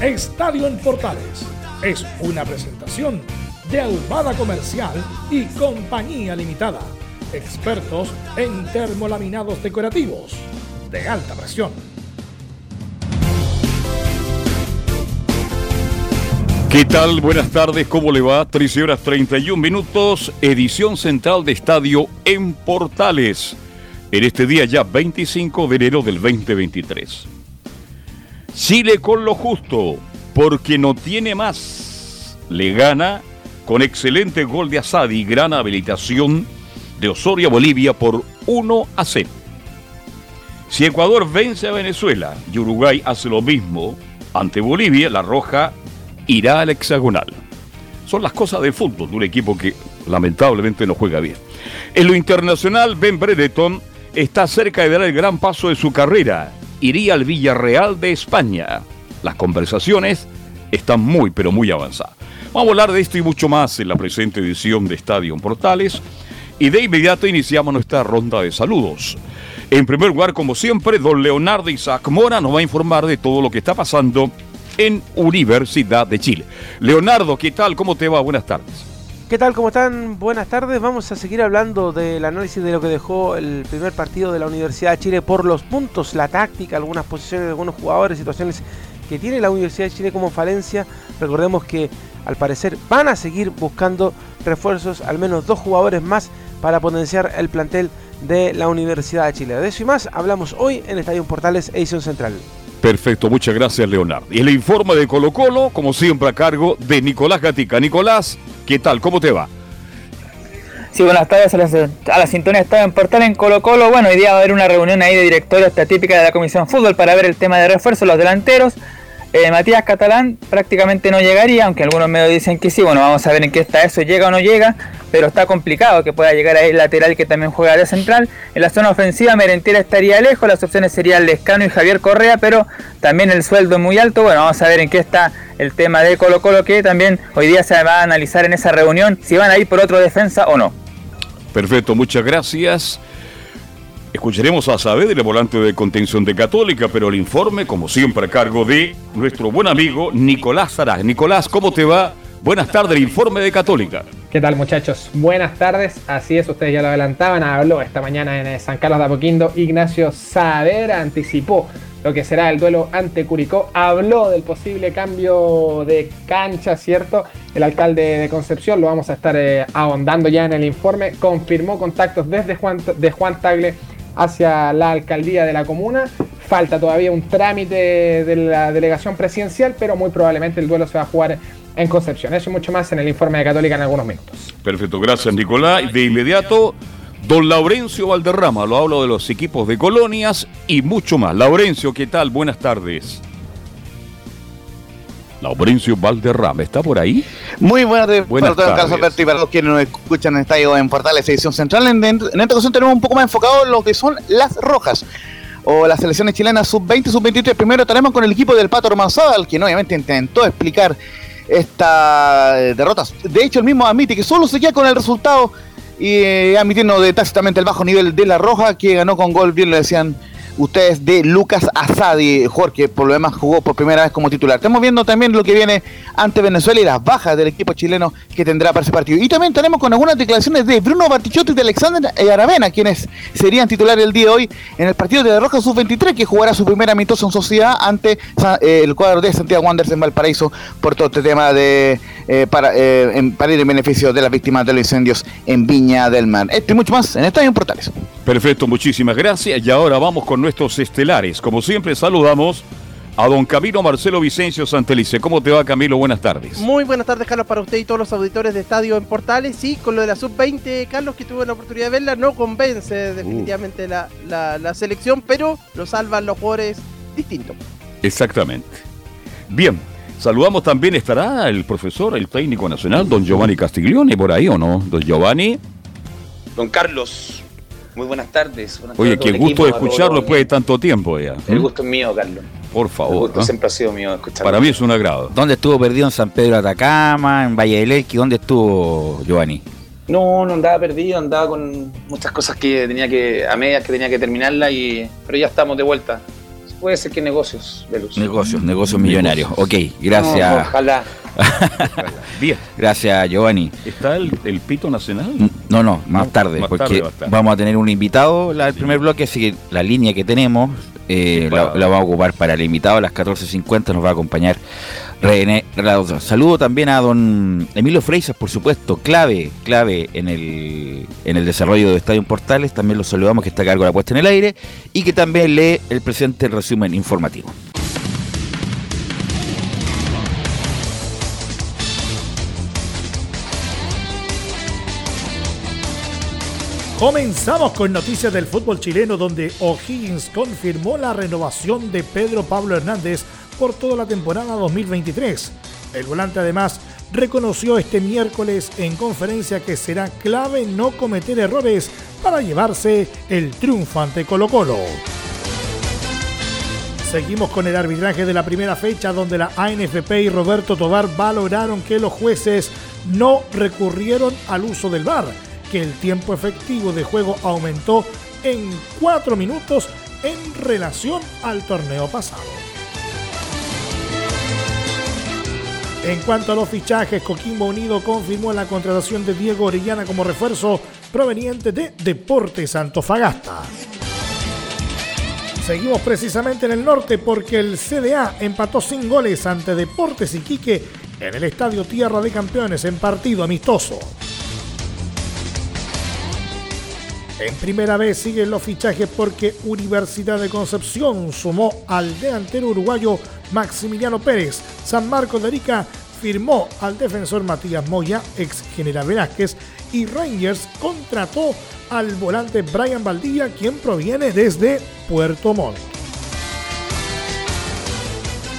Estadio en Portales es una presentación de Ahumada Comercial y Compañía Limitada. Expertos en termolaminados decorativos de alta presión. ¿Qué tal? Buenas tardes, ¿cómo le va? 13 horas 31 minutos, edición central de Estadio en Portales, en este día ya 25 de enero del 2023. Chile con lo justo, porque no tiene más. Le gana con excelente gol de Asad y gran habilitación de Osorio Bolivia por 1 a 0. Si Ecuador vence a Venezuela y Uruguay hace lo mismo ante Bolivia, la Roja irá al hexagonal. Son las cosas del fútbol de un equipo que lamentablemente no juega bien. En lo internacional, Ben Bredeton está cerca de dar el gran paso de su carrera. Iría al Villarreal de España. Las conversaciones están muy, pero muy avanzadas. Vamos a hablar de esto y mucho más en la presente edición de Estadio Portales. Y de inmediato iniciamos nuestra ronda de saludos. En primer lugar, como siempre, don Leonardo Isaac Mora nos va a informar de todo lo que está pasando en Universidad de Chile. Leonardo, ¿qué tal? ¿Cómo te va? Buenas tardes. ¿Qué tal? ¿Cómo están? Buenas tardes. Vamos a seguir hablando del análisis de lo que dejó el primer partido de la Universidad de Chile por los puntos, la táctica, algunas posiciones de algunos jugadores, situaciones que tiene la Universidad de Chile como falencia. Recordemos que al parecer van a seguir buscando refuerzos, al menos dos jugadores más para potenciar el plantel de la Universidad de Chile. De eso y más hablamos hoy en Estadio Portales Edición Central. Perfecto, muchas gracias Leonardo. Y el informe de Colo Colo, como siempre a cargo de Nicolás Gatica. Nicolás, ¿qué tal? ¿Cómo te va? Sí, buenas tardes a la, a la sintonía Estado en Portal en Colo Colo. Bueno, hoy día va a haber una reunión ahí de directorio típica de la Comisión Fútbol para ver el tema de refuerzo, los delanteros. Eh, Matías Catalán prácticamente no llegaría, aunque algunos medios dicen que sí. Bueno, vamos a ver en qué está eso, llega o no llega, pero está complicado que pueda llegar ahí el lateral que también juega de central. En la zona ofensiva, Merentiera estaría lejos, las opciones serían Lescano y Javier Correa, pero también el sueldo es muy alto. Bueno, vamos a ver en qué está el tema de Colo Colo, que también hoy día se va a analizar en esa reunión si van a ir por otro defensa o no. Perfecto, muchas gracias. Escucharemos a Saavedra, volante de contención de Católica, pero el informe, como siempre, a cargo de nuestro buen amigo Nicolás Saraz. Nicolás, ¿cómo te va? Buenas tardes, el informe de Católica. ¿Qué tal muchachos? Buenas tardes, así es, ustedes ya lo adelantaban, habló esta mañana en San Carlos de Apoquindo, Ignacio Saavedra anticipó lo que será el duelo ante Curicó, habló del posible cambio de cancha, ¿cierto? El alcalde de Concepción, lo vamos a estar eh, ahondando ya en el informe, confirmó contactos desde Juan, de Juan Tagle hacia la alcaldía de la comuna. Falta todavía un trámite de la delegación presidencial, pero muy probablemente el duelo se va a jugar en Concepción. Eso y mucho más en el informe de Católica en algunos minutos. Perfecto, gracias Nicolás. De inmediato, don Laurencio Valderrama, lo hablo de los equipos de colonias y mucho más. Laurencio, ¿qué tal? Buenas tardes. Laurencio Valderrama, ¿está por ahí? Muy buenas, tardes para todos, y para los quienes nos escuchan en Estadio en Portales Edición Central. En, en, esta ocasión tenemos un poco más enfocado en lo que son las rojas o las selecciones chilenas sub-20 sub-23. Primero tenemos con el equipo del Pato Romanzal, quien obviamente intentó explicar estas derrotas. De hecho, el mismo admite que solo se queda con el resultado y eh, admitiendo de tácitamente el bajo nivel de la roja, que ganó con gol, bien lo decían ustedes de Lucas Asadi, Jorge, por lo demás jugó por primera vez como titular. Estamos viendo también lo que viene ante Venezuela y las bajas del equipo chileno que tendrá para ese partido. Y también tenemos con algunas declaraciones de Bruno Bartichotto y de Alexander Aravena, quienes serían titulares el día de hoy en el partido de Roja Sub-23, que jugará su primera amistosa en sociedad ante eh, el cuadro de Santiago Wanderers en Valparaíso por todo este tema de eh, para, eh, en, para ir en beneficio de las víctimas de los incendios en Viña del Mar. Esto y mucho más en Estadio Portales. Perfecto, muchísimas gracias. Y ahora vamos con nuestros estelares. Como siempre, saludamos a don Camilo Marcelo Vicencio Santelice. ¿Cómo te va, Camilo? Buenas tardes. Muy buenas tardes, Carlos, para usted y todos los auditores de Estadio en Portales. Sí, con lo de la sub-20, Carlos, que tuve la oportunidad de verla, no convence definitivamente uh. la, la selección, pero lo salvan los jugadores distintos. Exactamente. Bien, saludamos también, estará el profesor, el técnico nacional, don Giovanni Castiglione, por ahí o no, don Giovanni. Don Carlos, muy buenas tardes. Oye, qué gusto de escucharlo después de tanto tiempo ya. El gusto es mío, Carlos. Por favor. El gusto siempre ha sido mío escucharlo. Para mí es un agrado. ¿Dónde estuvo perdido en San Pedro de Atacama, en Valle del Elqui? ¿Dónde estuvo Giovanni? No, no andaba perdido, andaba con muchas cosas que tenía que, a medias que tenía que terminarla, y, pero ya estamos de vuelta. Puede ser que negocios, de luz. Negocios, negocios millonarios. Ok, gracias. ojalá. Bien. Gracias, Giovanni. ¿Está el, Pito Nacional? No, no, más tarde, porque vamos a tener un invitado el primer bloque, así que la línea que tenemos eh, la, vamos a ocupar para el invitado a las 14.50, nos va a acompañar René Saludo también a don Emilio Freisas, por supuesto, clave, clave en el, en el desarrollo de Estadio Portales. También lo saludamos que está a cargo de la puesta en el aire y que también lee el presente resumen informativo. Comenzamos con noticias del fútbol chileno donde O'Higgins confirmó la renovación de Pedro Pablo Hernández por toda la temporada 2023. El volante además reconoció este miércoles en conferencia que será clave no cometer errores para llevarse el triunfo ante Colo Colo. Seguimos con el arbitraje de la primera fecha donde la ANFP y Roberto Tobar valoraron que los jueces no recurrieron al uso del VAR, que el tiempo efectivo de juego aumentó en 4 minutos en relación al torneo pasado. En cuanto a los fichajes, Coquimbo Unido confirmó la contratación de Diego Orellana como refuerzo proveniente de Deportes Antofagasta. Seguimos precisamente en el norte porque el CDA empató sin goles ante Deportes Iquique en el Estadio Tierra de Campeones en partido amistoso. En primera vez siguen los fichajes porque Universidad de Concepción sumó al delantero uruguayo Maximiliano Pérez. San Marcos de Arica firmó al defensor Matías Moya, ex general Velázquez, y Rangers contrató al volante Brian Valdía, quien proviene desde Puerto Montt.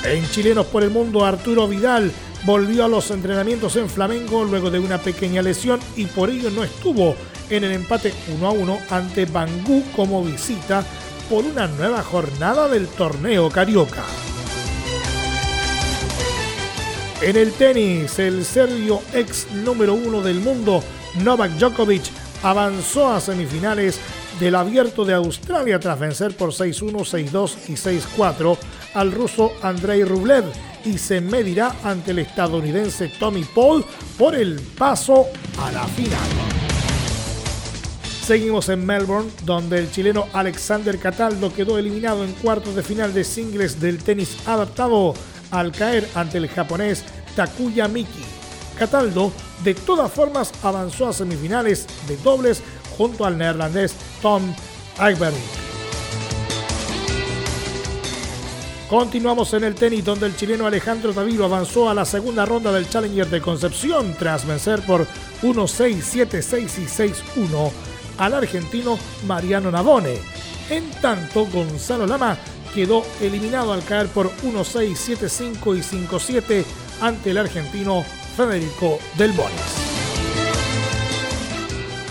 En Chilenos por el Mundo, Arturo Vidal volvió a los entrenamientos en Flamengo luego de una pequeña lesión y por ello no estuvo en el empate 1 a 1 ante Bangú como visita por una nueva jornada del torneo carioca. En el tenis, el serbio ex número uno del mundo, Novak Djokovic, avanzó a semifinales del Abierto de Australia tras vencer por 6-1, 6-2 y 6-4 al ruso Andrei Rublev y se medirá ante el estadounidense Tommy Paul por el paso a la final. Seguimos en Melbourne, donde el chileno Alexander Cataldo quedó eliminado en cuartos de final de singles del tenis adaptado al caer ante el japonés Takuya Miki. Cataldo, de todas formas, avanzó a semifinales de dobles junto al neerlandés Tom Eiberg. Continuamos en el tenis donde el chileno Alejandro Taviro avanzó a la segunda ronda del Challenger de Concepción tras vencer por 1-6, 7-6 y 6-1 al argentino Mariano Navone. En tanto, Gonzalo Lama quedó eliminado al caer por 1-6, 7-5 y 5-7 ante el argentino Federico Del Bonis.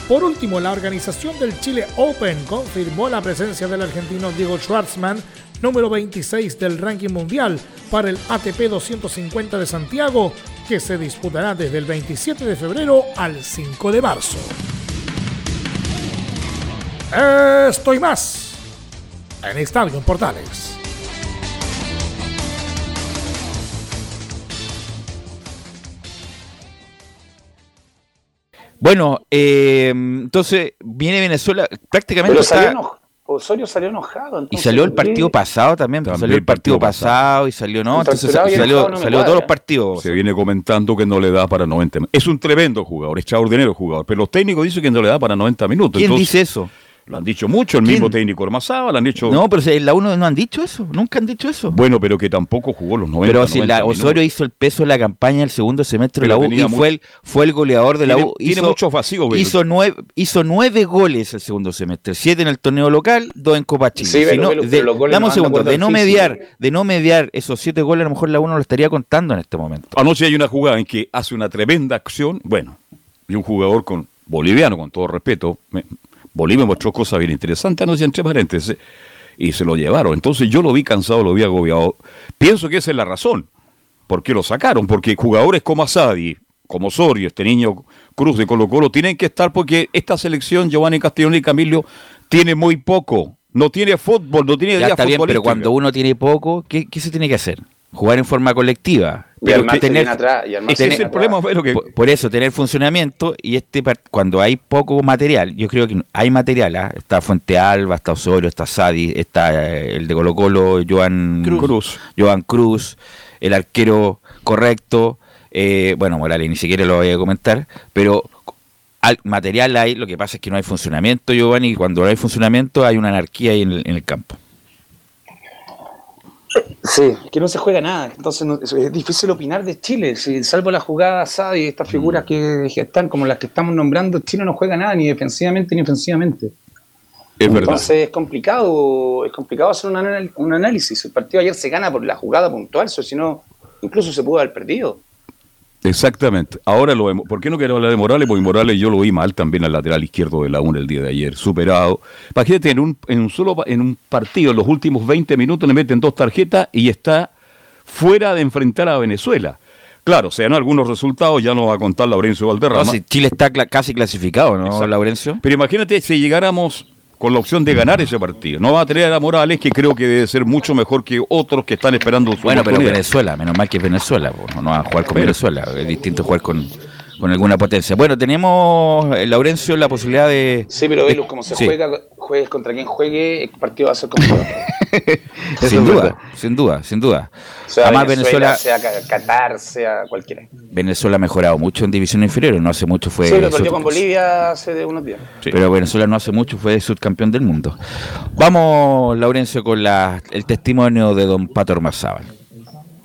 Por último, la organización del Chile Open confirmó la presencia del argentino Diego Schwartzman, número 26 del ranking mundial, para el ATP 250 de Santiago, que se disputará desde el 27 de febrero al 5 de marzo. Estoy más en Estadio Portales. Bueno, eh, entonces viene Venezuela prácticamente. Osorio salió enojado. y salió el partido pasado también, salió el partido, pasado, y salió, no, entonces salió, salió todos los partidos. Se viene comentando que no le da para 90 minutos. Es un tremendo jugador, extraordinario jugador, pero los técnicos dicen que no le da para 90 minutos. ¿Quién dice eso? Lo han dicho mucho, el mismo técnico Ormazábal, lo han dicho. No, pero en la 1 no han dicho eso, nunca han dicho eso. Bueno, pero que tampoco jugó los 90 Pero si la, Osorio hizo el peso de la campaña el segundo semestre de la U y fue el, fue el goleador de la U. Tiene muchos vacíos, hizo nueve, hizo nueve goles el segundo semestre, siete en el torneo local, dos en Copa Chile. Sí, de, damos un segundo, de no mediar, de no mediar esos siete goles, a lo mejor la U no lo estaría contando en este momento. Anoche hay una jugada en que hace una tremenda acción, bueno, y un jugador con boliviano, con todo respeto, Bolivia mostró cosas bien interesantes anoche entre paréntesis y se lo llevaron. Entonces yo lo vi cansado, lo vi agobiado. Pienso que esa es la razón. ¿Por qué lo sacaron? Porque jugadores como Asadi, como Osorio, este niño Cruz de Colo Colo, tienen que estar porque esta selección, Giovanni Castellón y Camilo, tiene muy poco. No tiene fútbol, no tiene ya está bien, pero cuando uno tiene poco, ¿qué, ¿qué se tiene que hacer? Jugar en forma colectiva pero tener, atrás, ese es el problema que... por, eso tener funcionamiento y este cuando hay poco material yo creo que hay material ¿ah? está Fuente Alba está Osorio está Sadi está eh, el de Colo Colo Joan Cruz, Joan Cruz el arquero correcto eh, bueno Morales ni siquiera lo voy a comentar pero material hay lo que pasa es que no hay funcionamiento Giovanni y cuando no hay funcionamiento hay una anarquía ahí en el campo Sí, que no se juega nada. Entonces es difícil opinar de Chile. Si salvo la jugada Sadi y estas figuras mm. que, están como las que estamos nombrando, Chile no juega nada ni defensivamente ni ofensivamente. Es Entonces verdad. es complicado, es complicado hacer un, análisis. El partido ayer se gana por la jugada puntual, si no, incluso se pudo haber perdido. Exactamente. Ahora lo vemos. ¿Por qué no quiero hablar de Morales? Porque Morales yo lo vi mal también al lateral izquierdo de la UNA el día de ayer, superado. Imagínate, en un, en un solo en un partido, en los últimos 20 minutos le meten dos tarjetas y está fuera de enfrentar a Venezuela. Claro, se dan algunos resultados, ya no va a contar Laurencio Valderrama. Chile está casi clasificado, ¿no, Laurencio? Pero imagínate si llegáramos con la opción de ganar ese partido. No va a tener a Morales, que creo que debe ser mucho mejor que otros que están esperando su Bueno, pero Venezuela, menos mal que es Venezuela, no va a jugar con Venezuela, es distinto jugar con, con alguna potencia. Bueno, tenemos, eh, Laurencio, la posibilidad de... Sí, pero Velus, como se juega, juegues contra quien juegue, el partido va a ser complicado. sin duda, sin duda, sin duda. Además, Venezuela, sea Qatar, sea cualquiera. Venezuela ha mejorado mucho en división inferior, no hace mucho fue... Sí, lo perdió con Bolivia hace de unos días. Pero Venezuela no hace mucho fue subcampeón del mundo. Vamos, Laurencio, con la, el testimonio de don Pato Ormazábal.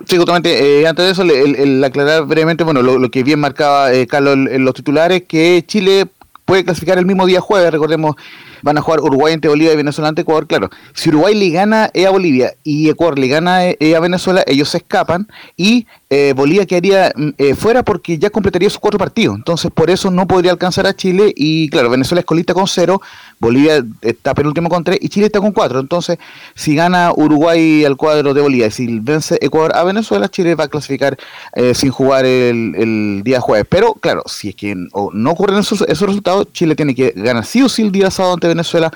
Sí, justamente, eh, antes de eso, el, aclarar brevemente, bueno, lo, que bien marcaba eh, Carlos en los titulares, que Chile puede clasificar el mismo día jueves, recordemos van a jugar Uruguay ante Bolivia y Venezuela ante Ecuador, claro. Si Uruguay le gana a Bolivia y Ecuador le gana a Venezuela, ellos se escapan y eh, Bolivia quedaría mm, eh, fuera porque ya completaría sus cuatro partidos. Entonces, por eso no podría alcanzar a Chile. Y claro, Venezuela es colista con cero, Bolivia está penúltimo con tres y Chile está con cuatro. Entonces, si gana Uruguay al cuadro de Bolivia y si vence Ecuador a Venezuela, Chile va a clasificar eh, sin jugar el, día jueves. Pero claro, si es que no ocurren esos, esos resultados, Chile tiene que ganar sí o sí el día sábado ante Venezuela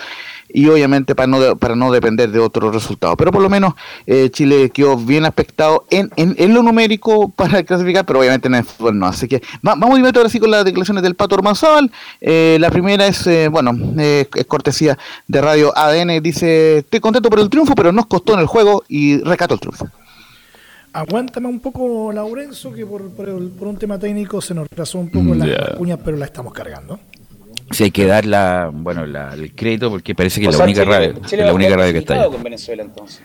y obviamente para no, para no depender de otros resultados. Pero por lo menos eh, Chile quedó bien aspectado en, en, lo numérico para clasificar, pero obviamente en el fútbol no. Así que vamos a ir ahora sí con las declaraciones del Pato Ormanzal. Eh, la primera es, eh, bueno, es cortesía de Radio ADN. Dice, estoy contento por el triunfo, pero nos costó en el juego y recato el triunfo. Aguántame un poco, Laurenzo, que por, por, un tema técnico se nos retrasó un poco las cuñas, pero la estamos cargando. Si hay que dar la, bueno, la, el crédito porque parece que es la única radio, la única radio que está ahí. con Venezuela entonces.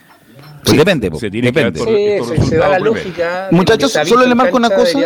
Pues depende, se depende. sí, se, da la lógica. Muchachos, solo le marco una cosa.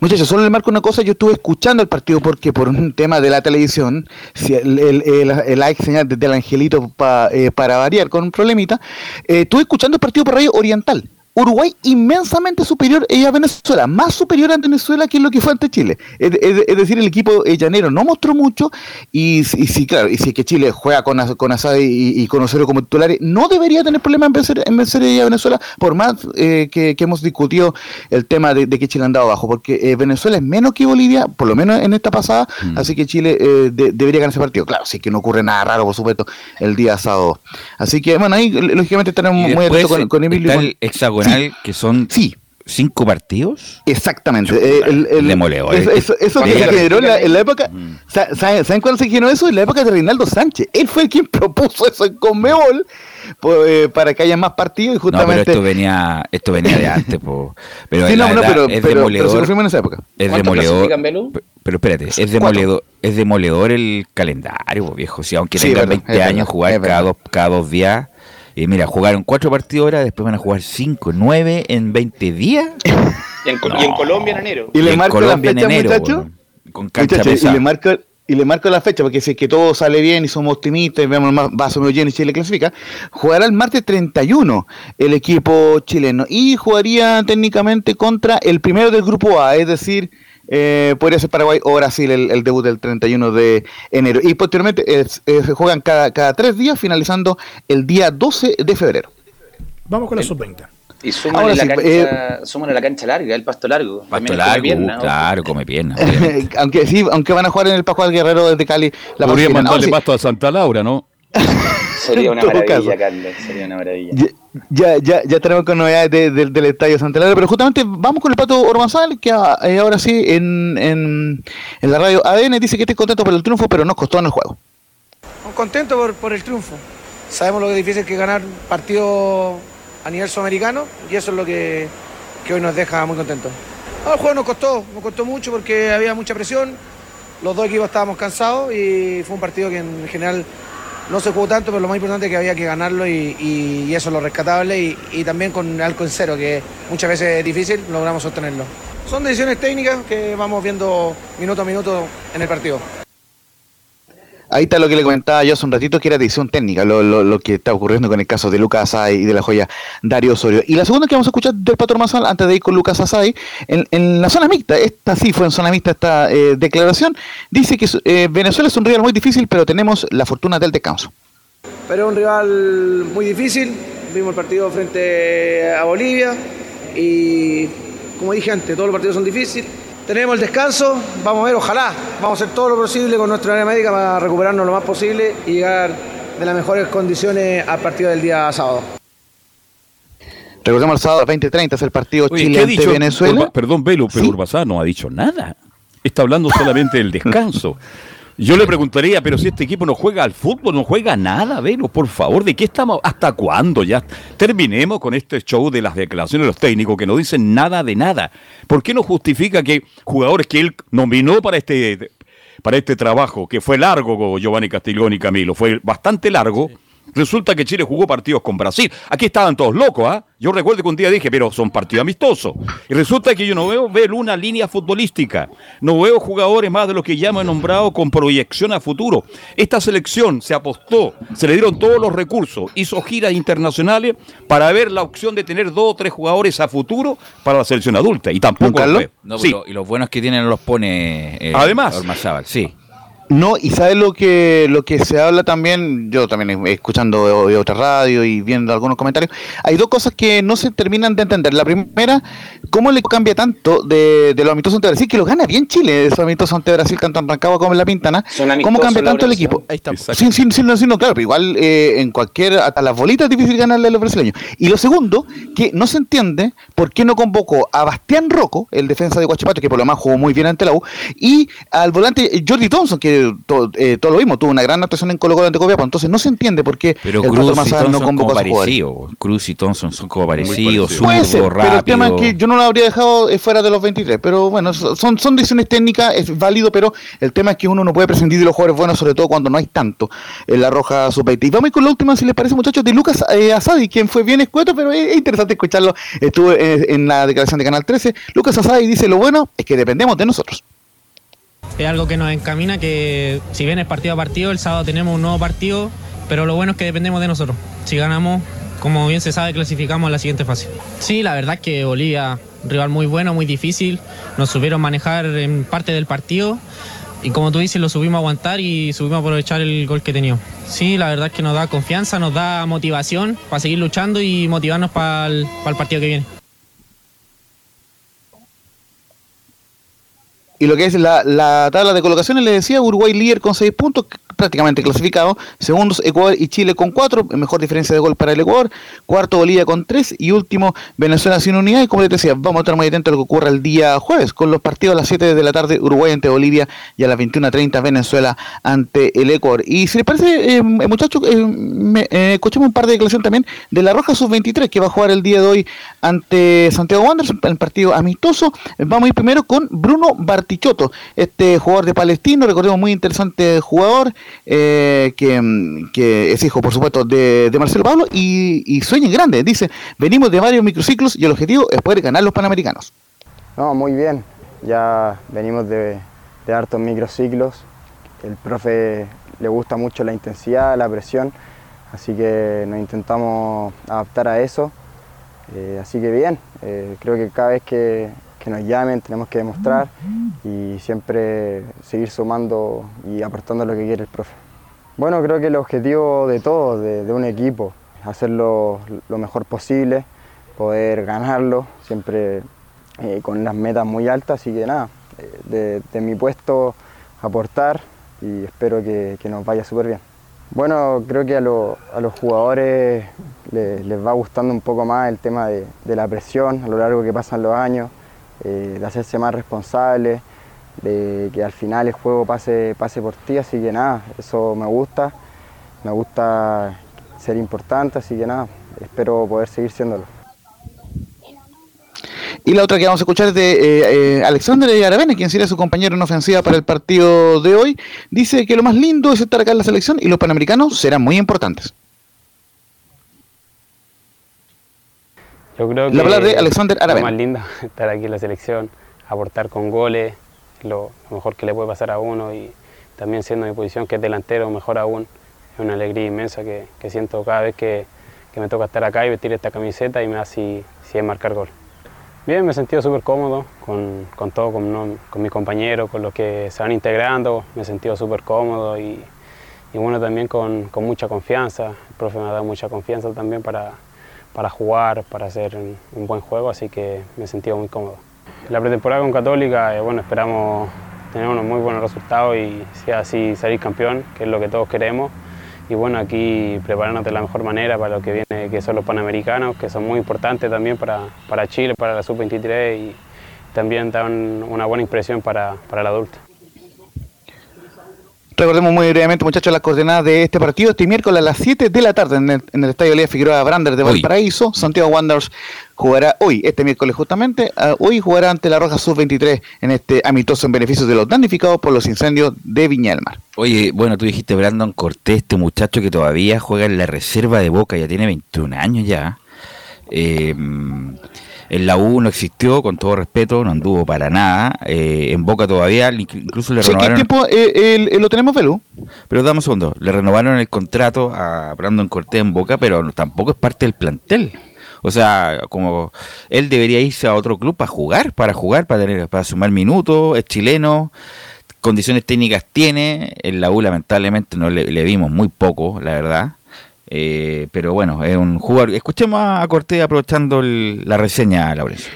Muchachos, solo le marco una cosa, yo estuve escuchando el partido porque por un tema de la televisión, si el, el, el, el like señal del angelito pa, eh, para variar con un problemita, eh, estuve escuchando el partido por radio oriental Uruguay inmensamente superior a Venezuela, más superior a Venezuela que lo que fue ante Chile. Es, decir, el equipo llanero no mostró mucho y, si claro, y si que Chile juega con, con Asad y, con Osorio como titulares, no debería tener problema en vencer, en vencer a Venezuela, por más eh, que, hemos discutido el tema de, que Chile ha andado abajo, porque eh, Venezuela es menos que Bolivia, por lo menos en esta pasada, mm. así que Chile eh, debería ganar ese partido. Claro, sí que no ocurre nada raro, por supuesto, el día sábado. Así que, bueno, ahí lógicamente estaremos muy atentos con, con Emilio. el hexagonal, que son sí. cinco partidos. Exactamente. Eh, el, el, eso, eso que se generó en la, época. Mm. ¿saben, cuándo se generó eso? En la época de Reinaldo Sánchez. Él fue el quien propuso eso en Conmebol eh, para que haya más partidos y justamente. No, pero esto venía, esto venía de antes, Pero, sí, no, no, pero, es pero, demoledor. Pero en esa época. Es demoledor. Pero espérate, es demoledor, es demoledor el calendario, viejo. Si aunque tenga 20 años, jugar cada dos, cada dos días y mira, jugaron cuatro partidos ahora, después van a jugar cinco, nueve en 20 días. y, en, Colombia en enero. Y le marco la fecha, enero, muchacho, con cancha y le marco y le marco la fecha, porque si es que todo sale bien y somos optimistas y vemos más vaso medio lleno y Chile clasifica, jugará el martes 31 el equipo chileno y jugaría técnicamente contra el primero del grupo A, es decir, eh, podría ser Paraguay o Brasil el, debut del 31 de enero. Y posteriormente se juegan cada, cada tres días, finalizando el día 12 de febrero. Vamos con la sub-20. Y súmale, la, cancha, eh, la cancha larga, el pasto largo. Pasto largo, uh, claro, come pierna. aunque sí, aunque van a jugar en el Pascual Guerrero desde Cali. La Podría mandarle pasto a Santa Laura, ¿no? Sería una maravilla, Carlos. Sería una maravilla. Ya, ya, ya tenemos con novedades del Estadio Santa Laura, pero justamente vamos con el Pato Ormanzal, que ah, eh, ahora sí en, en, en, la radio ADN dice que está contento por el triunfo, pero nos costó en el juego. Contento por, por el triunfo. Sabemos lo difícil que es ganar partido a nivel sudamericano y eso es lo que, que hoy nos deja muy contentos. el juego nos costó, nos costó mucho porque había mucha presión, los dos equipos estábamos cansados y fue un partido que en general no se jugó tanto, pero lo más importante es que había que ganarlo y, eso es lo rescatable y, también con algo en cero, que muchas veces es difícil, logramos sostenerlo. Son decisiones técnicas que vamos viendo minuto a minuto en el partido. Ahí está lo que le comentaba yo hace un ratito, que era decisión técnica, lo, lo, que está ocurriendo con el caso de Lucas Asay y de la joya Dario Osorio. Y la segunda que vamos a escuchar del Patrón Mazal, antes de ir con Lucas Asay, en, en, la zona mixta, esta sí fue en zona mixta esta eh, declaración, dice que eh, Venezuela es un rival muy difícil, pero tenemos la fortuna del descanso. Pero es un rival muy difícil, vimos el partido frente a Bolivia y como dije antes, todos los partidos son difíciles tenemos el descanso, vamos a ver, ojalá, vamos a hacer todo lo posible con nuestra área médica para recuperarnos lo más posible y llegar de las mejores condiciones a partir del día sábado. Recordemos el sábado 20:30 es el partido Chile-Venezuela. perdón, Velo, pero ¿Sí? no ha dicho nada. Está hablando solamente del descanso. Yo le preguntaría, pero si este equipo no juega al fútbol, no juega nada, Velo, por favor, ¿de qué estamos? ¿Hasta cuándo ya? Terminemos con este show de las declaraciones de los técnicos que no dicen nada de nada. ¿Por qué no justifica que jugadores que él nominó para este, para este trabajo, que fue largo, Giovanni Castiglioni y Camilo, fue bastante largo? Resulta que Chile jugó partidos con Brasil. Aquí estaban todos locos, ¿ah? Yo recuerdo que un día dije, pero son partidos amistosos. Y resulta que yo no veo ver una línea futbolística. No veo jugadores más de los que ya me he nombrado con proyección a futuro. Esta selección se apostó, se le dieron todos los recursos, hizo giras internacionales para ver la opción de tener dos o tres jugadores a futuro para la selección adulta. Y tampoco lo no, sí. Y los buenos que tienen los pone eh, Además, sí. No, y sabes lo que lo que se habla también, yo también escuchando otra radio y viendo algunos comentarios, hay dos cosas que no se terminan de entender. La primera, ¿cómo le cambia tanto de, de los amistosos ante Brasil, que lo gana bien Chile, esos amistosos ante Brasil, tanto en Rancagua como en La Pintana? ¿Cómo cambia tanto el equipo? Ahí está. Sí, sí, sí, no, sí, no, claro, pero igual eh, en cualquier, hasta las bolitas es difícil ganarle a los brasileños. Y lo segundo, que no se entiende por qué no convocó a Bastián Rocco, el defensa de Guachipato, que por lo más jugó muy bien ante la U, y al volante Jordi Thompson, que todo, eh, todo, lo mismo, tuvo una gran actuación en Colo Colo ante Copiapó, entonces no se entiende por qué pero el Cruz y Thompson no convocó a Cruz y Thompson son como parecidos, zurdo, rápido. Pero el tema es que yo no lo habría dejado eh, fuera de los 23, pero bueno, son, son decisiones técnicas, es válido, pero el tema es que uno no puede prescindir de los jugadores buenos, sobre todo cuando no hay tanto en la roja sub-20. Y vamos con la última, si les parece, muchachos, de Lucas eh, Asadi, quien fue bien escueto, pero es, interesante escucharlo. Estuvo en, la declaración de Canal 13. Lucas Asadi dice, lo bueno es que dependemos de nosotros es algo que nos encamina que si bien es partido a partido, el sábado tenemos un nuevo partido, pero lo bueno es que dependemos de nosotros. Si ganamos, como bien se sabe, clasificamos a la siguiente fase. Sí, la verdad que Bolivia, rival muy bueno, muy difícil, nos supieron manejar en parte del partido y como tú dices, lo subimos a aguantar y subimos a aprovechar el gol que teníamos. Sí, la verdad que nos da confianza, nos da motivación para seguir luchando y motivarnos para el partido que viene. Y lo que es la, la tabla de colocaciones, le decía, Uruguay líder con 6 puntos, prácticamente clasificado. Segundos, Ecuador y Chile con cuatro, mejor diferencia de gol para el Ecuador. Cuarto, Bolivia con tres. Y último, Venezuela sin unidad. Y como les decía, vamos a estar muy atentos a lo que ocurra el día jueves, con los partidos a las 7 de la tarde, Uruguay ante Bolivia y a las 21.30 Venezuela ante el Ecuador. Y si les parece, eh, muchachos, eh, eh, escuchemos un par de declaraciones también de la Roja Sub-23 que va a jugar el día de hoy ante Santiago Wanderers, el partido amistoso. Vamos a ir primero con Bruno Bartichotto, este jugador de Palestino, recordemos muy interesante jugador, eh, que, es hijo, por supuesto, de, Marcelo Pablo, y, y sueña grande. Dice, venimos de varios microciclos y el objetivo es poder ganar los Panamericanos. No, muy bien. Ya venimos de, de hartos microciclos. El profe le gusta mucho la intensidad, la presión, así que nos intentamos adaptar a eso. Eh, así que bien, eh, creo que cada vez que, que nos llamen, tenemos que demostrar y siempre seguir sumando y aportando lo que quiere el profe. Bueno, creo que el objetivo de todos, de, un equipo, hacerlo lo mejor posible, poder ganarlo, siempre eh, con las metas muy altas, así que nada, eh, de, mi puesto aportar y espero que, nos vaya súper bien. Bueno, creo que a, los jugadores les, va gustando un poco más el tema de, de la presión a lo largo que pasan los años, eh, de hacerse más responsable, de que al final el juego pase, pase por ti, así que nada, eso me gusta, me gusta ser importante, así que nada, espero poder seguir siéndolo. Y la otra que vamos a escuchar es de eh, eh, Alexander Aravena, quien sería su compañero en ofensiva para el partido de hoy. Dice que lo más lindo es estar acá en la selección y los panamericanos serán muy importantes. Yo creo que la palabra de Alexander Aravena. Lo más linda estar aquí en la selección, aportar con goles, lo, mejor que le puede pasar a uno y también siendo mi posición que es delantero, mejor aún. Es una alegría inmensa que, siento cada vez que, me toca estar acá y vestir esta camiseta y me hace si, es marcar gol. Bien, me he sentido súper cómodo con, todo, con, con, mis compañeros, con los que se van integrando, me he sentido súper cómodo y, bueno, también con, con mucha confianza. El profe me ha dado mucha confianza también para, para jugar, para hacer un, buen juego, así que me he sentido muy cómodo. La pretemporada con Católica, eh, bueno, esperamos tener unos muy buenos resultados y si así salir campeón, que es lo que todos queremos. Y bueno, aquí prepararnos de la mejor manera para lo que viene, que son los Panamericanos, que son muy importantes también para, para Chile, para la Sub-23 y también dan una buena impresión para, para el adulto. Recordemos muy brevemente, muchachos, las coordenadas de este partido. Este miércoles a las 7 de la tarde en el, Estadio Lea Figueroa Brander de Valparaíso. Santiago Wanderers jugará hoy, este miércoles justamente. Ah, hoy jugará ante la Roja Sub-23 en este amistoso en beneficio de los damnificados por los incendios de Viña del Mar. Oye, bueno, tú dijiste Brandon Cortés, este muchacho que todavía juega en la reserva de Boca, ya tiene 21 años ya. Eh, en la U no existió, con todo respeto, no anduvo para nada. Eh, en Boca todavía, incluso le renovaron. ¿Qué tiempo eh, lo tenemos, Pelú? Pero dame un segundo. Le renovaron el contrato a Brandon Cortés en Boca, pero tampoco es parte del plantel. O sea, como él debería irse a otro club para jugar, para jugar, para tener, para sumar minutos, es chileno, condiciones técnicas tiene, en la U lamentablemente no le, le vimos muy poco, la verdad. Eh, pero bueno, es un jugador. Escuchemos a Cortés aprovechando la reseña, Laurencio.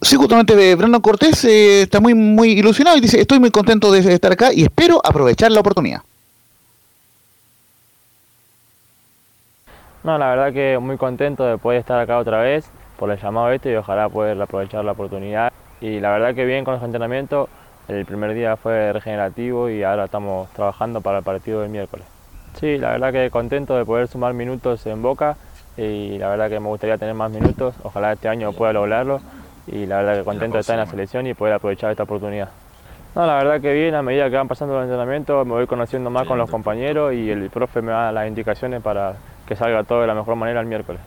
Sí, justamente Brandon Cortés eh, está muy, muy ilusionado y dice, estoy muy contento de estar acá y espero aprovechar la oportunidad. No, la verdad que muy contento de poder estar acá otra vez por el llamado este y ojalá poder aprovechar la oportunidad. Y la verdad que bien con los entrenamientos, el primer día fue regenerativo y ahora estamos trabajando para el partido del miércoles. Sí, la verdad que contento de poder sumar minutos en Boca y la verdad que me gustaría tener más minutos, ojalá este año pueda lograrlo y la verdad que contento de estar en la selección y poder aprovechar esta oportunidad. No, la verdad que bien, a medida que van pasando los entrenamientos me voy conociendo más con los compañeros y el profe me da las indicaciones para que salga todo de la mejor manera el miércoles.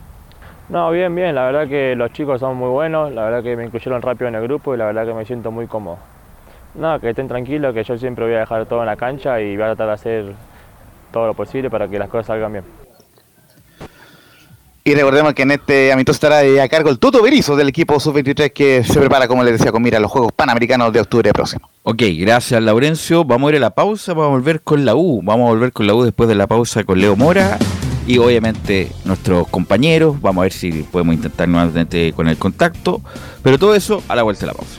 No, bien, bien, la verdad que los chicos son muy buenos, la verdad que me incluyeron rápido en el grupo y la verdad que me siento muy cómodo. No, que estén tranquilos, que yo siempre voy a dejar todo en la cancha y voy a tratar de hacer todo lo posible para que las cosas salgan bien. Y recordemos que en este ámbito estará a cargo el Tuto Berizo del equipo Sub-23 que se prepara, como les decía, con mira a los Juegos Panamericanos de octubre próximo. Ok, gracias Laurencio. Vamos a ir a la pausa, vamos a volver con la U. Vamos a volver con la U después de la pausa con Leo Mora y obviamente nuestros compañeros. Vamos a ver si podemos intentar nuevamente con el contacto. Pero todo eso a la vuelta de la pausa.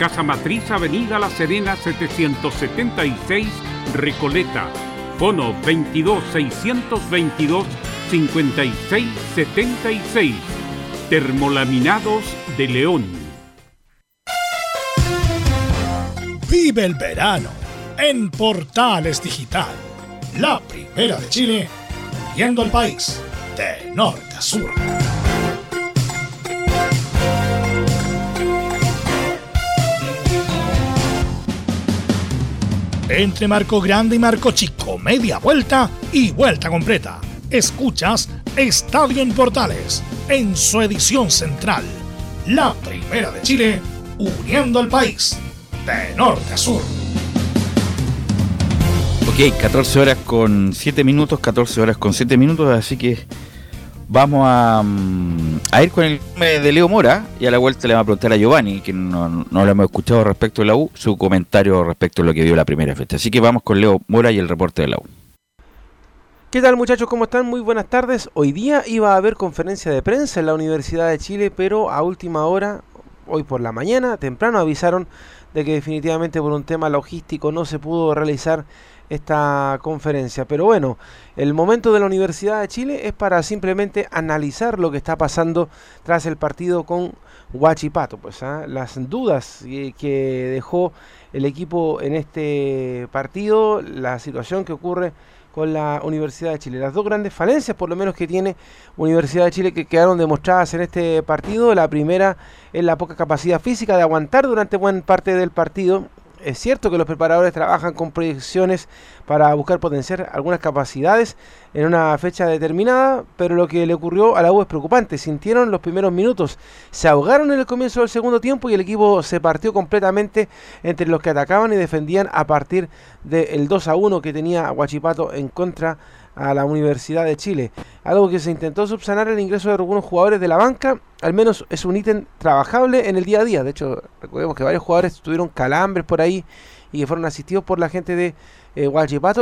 Casa Matriz, Avenida La Serena, 776, Recoleta. Fono 22 622 5676. Termolaminados de León. Vive el verano en Portales Digital. La primera de Chile, viendo el país de norte a sur. Entre Marco Grande y Marco Chico, media vuelta y vuelta completa. Escuchas Estadio en Portales, en su edición central. La primera de Chile, uniendo al país, de norte a sur. Ok, 14 horas con 7 minutos, 14 horas con 7 minutos, así que vamos mm, a, ir con el de Leo Mora y a la vuelta le vamos a preguntar a Giovanni, que no, lo hemos escuchado respecto de la U, su comentario respecto a lo que vio la primera fecha. Así que vamos con Leo Mora y el reporte de la U. ¿Qué tal muchachos? ¿Cómo están? Muy buenas tardes. Hoy día iba a haber conferencia de prensa en la Universidad de Chile, pero a última hora, hoy por la mañana, temprano avisaron de que definitivamente por un tema logístico no se pudo realizar esta conferencia. Pero bueno, el momento de la Universidad de Chile es para simplemente analizar lo que está pasando tras el partido con Huachipato. Pues ¿ah? las dudas que dejó el equipo en este partido, la situación que ocurre con la Universidad de Chile. Las dos grandes falencias, por lo menos, que tiene Universidad de Chile que quedaron demostradas en este partido. La primera es la poca capacidad física de aguantar durante buena parte del partido es cierto que los preparadores trabajan con proyecciones para buscar potenciar algunas capacidades en una fecha determinada, pero lo que le ocurrió a la U es preocupante. Sintieron los primeros minutos, se ahogaron en el comienzo del segundo tiempo y el equipo se partió completamente entre los que atacaban y defendían a partir del 2 a 1 que tenía Huachipato en contra a la Universidad de Chile. Algo que se intentó subsanar el ingreso de algunos jugadores de la banca, al menos es un ítem trabajable en el día a día. De hecho, recordemos que varios jugadores tuvieron calambres por ahí y que fueron asistidos por la gente de eh,